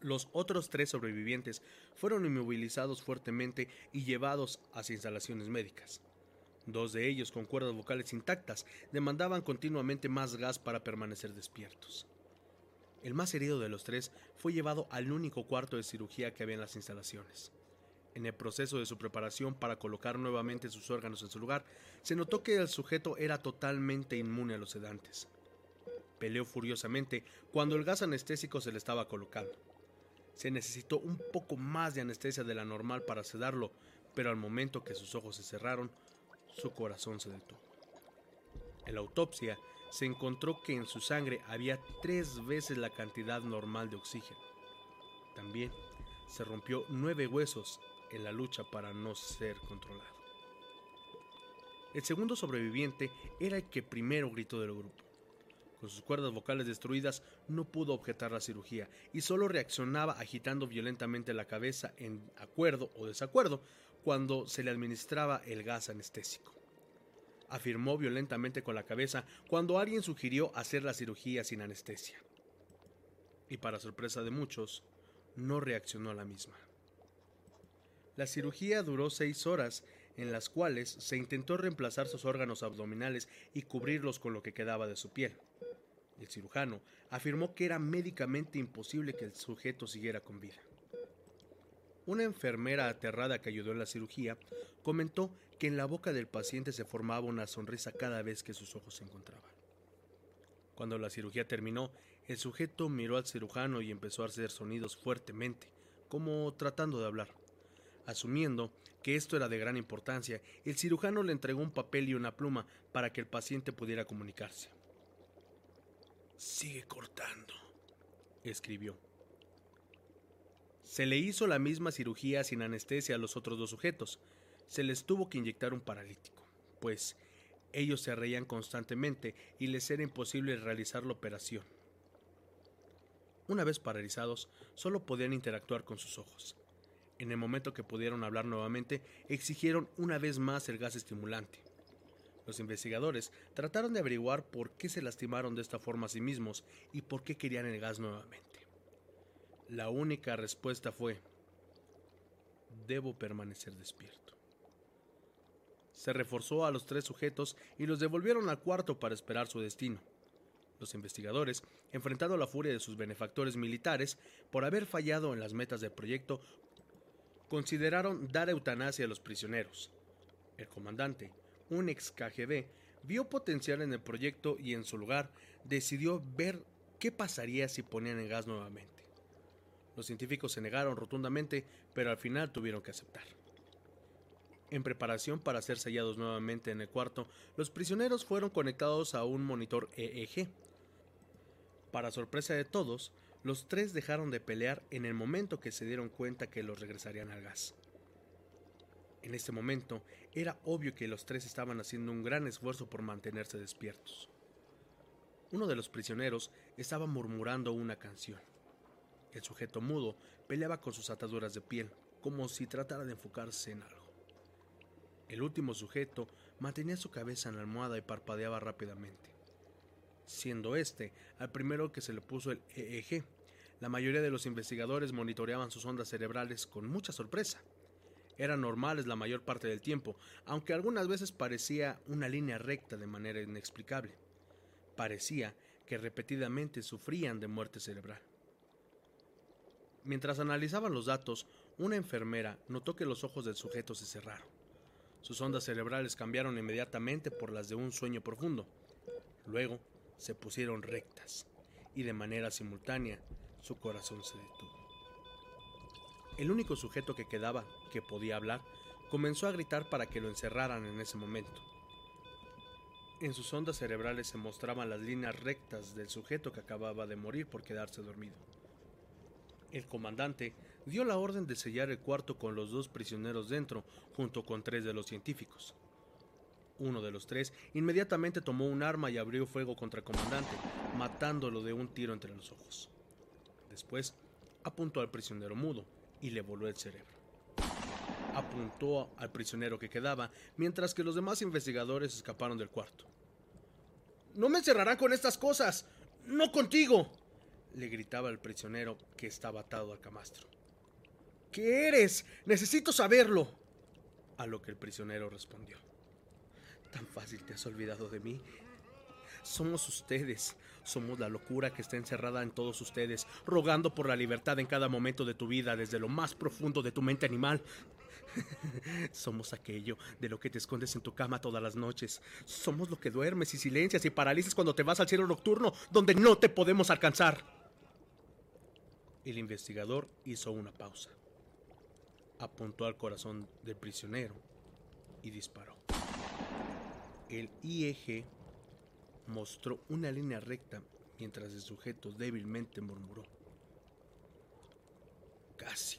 Los otros tres sobrevivientes fueron inmovilizados fuertemente y llevados hacia instalaciones médicas. Dos de ellos, con cuerdas vocales intactas, demandaban continuamente más gas para permanecer despiertos. El más herido de los tres fue llevado al único cuarto de cirugía que había en las instalaciones. En el proceso de su preparación para colocar nuevamente sus órganos en su lugar, se notó que el sujeto era totalmente inmune a los sedantes. Peleó furiosamente cuando el gas anestésico se le estaba colocando. Se necesitó un poco más de anestesia de la normal para sedarlo, pero al momento que sus ojos se cerraron, su corazón se detuvo. En la autopsia se encontró que en su sangre había tres veces la cantidad normal de oxígeno. También se rompió nueve huesos en la lucha para no ser controlado. El segundo sobreviviente era el que primero gritó del grupo. Con sus cuerdas vocales destruidas no pudo objetar la cirugía y solo reaccionaba agitando violentamente la cabeza en acuerdo o desacuerdo cuando se le administraba el gas anestésico. Afirmó violentamente con la cabeza cuando alguien sugirió hacer la cirugía sin anestesia. Y para sorpresa de muchos, no reaccionó a la misma. La cirugía duró seis horas, en las cuales se intentó reemplazar sus órganos abdominales y cubrirlos con lo que quedaba de su piel. El cirujano afirmó que era médicamente imposible que el sujeto siguiera con vida. Una enfermera aterrada que ayudó en la cirugía comentó que en la boca del paciente se formaba una sonrisa cada vez que sus ojos se encontraban. Cuando la cirugía terminó, el sujeto miró al cirujano y empezó a hacer sonidos fuertemente, como tratando de hablar. Asumiendo que esto era de gran importancia, el cirujano le entregó un papel y una pluma para que el paciente pudiera comunicarse. Sigue cortando, escribió. Se le hizo la misma cirugía sin anestesia a los otros dos sujetos. Se les tuvo que inyectar un paralítico, pues ellos se reían constantemente y les era imposible realizar la operación. Una vez paralizados, solo podían interactuar con sus ojos. En el momento que pudieron hablar nuevamente, exigieron una vez más el gas estimulante. Los investigadores trataron de averiguar por qué se lastimaron de esta forma a sí mismos y por qué querían el gas nuevamente. La única respuesta fue, debo permanecer despierto. Se reforzó a los tres sujetos y los devolvieron al cuarto para esperar su destino. Los investigadores, enfrentando la furia de sus benefactores militares por haber fallado en las metas del proyecto, consideraron dar eutanasia a los prisioneros. El comandante, un ex KGB, vio potencial en el proyecto y en su lugar decidió ver qué pasaría si ponían el gas nuevamente. Los científicos se negaron rotundamente, pero al final tuvieron que aceptar. En preparación para ser sellados nuevamente en el cuarto, los prisioneros fueron conectados a un monitor EEG. Para sorpresa de todos, los tres dejaron de pelear en el momento que se dieron cuenta que los regresarían al gas. En este momento era obvio que los tres estaban haciendo un gran esfuerzo por mantenerse despiertos. Uno de los prisioneros estaba murmurando una canción. El sujeto mudo peleaba con sus ataduras de piel, como si tratara de enfocarse en algo. El último sujeto mantenía su cabeza en la almohada y parpadeaba rápidamente. Siendo este al primero que se le puso el EEG, la mayoría de los investigadores monitoreaban sus ondas cerebrales con mucha sorpresa. Eran normales la mayor parte del tiempo, aunque algunas veces parecía una línea recta de manera inexplicable. Parecía que repetidamente sufrían de muerte cerebral. Mientras analizaban los datos, una enfermera notó que los ojos del sujeto se cerraron. Sus ondas cerebrales cambiaron inmediatamente por las de un sueño profundo. Luego se pusieron rectas y de manera simultánea su corazón se detuvo. El único sujeto que quedaba, que podía hablar, comenzó a gritar para que lo encerraran en ese momento. En sus ondas cerebrales se mostraban las líneas rectas del sujeto que acababa de morir por quedarse dormido. El comandante dio la orden de sellar el cuarto con los dos prisioneros dentro, junto con tres de los científicos. Uno de los tres inmediatamente tomó un arma y abrió fuego contra el comandante, matándolo de un tiro entre los ojos. Después apuntó al prisionero mudo y le voló el cerebro. Apuntó al prisionero que quedaba, mientras que los demás investigadores escaparon del cuarto. No me encerrarán con estas cosas. No contigo. Le gritaba el prisionero que estaba atado al camastro. ¿Qué eres? Necesito saberlo. A lo que el prisionero respondió. ¿Tan fácil te has olvidado de mí? Somos ustedes, somos la locura que está encerrada en todos ustedes, rogando por la libertad en cada momento de tu vida, desde lo más profundo de tu mente animal. Somos aquello de lo que te escondes en tu cama todas las noches. Somos lo que duermes y silencias y paralizas cuando te vas al cielo nocturno, donde no te podemos alcanzar. El investigador hizo una pausa. Apuntó al corazón del prisionero y disparó. El IEG mostró una línea recta mientras el sujeto débilmente murmuró. Casi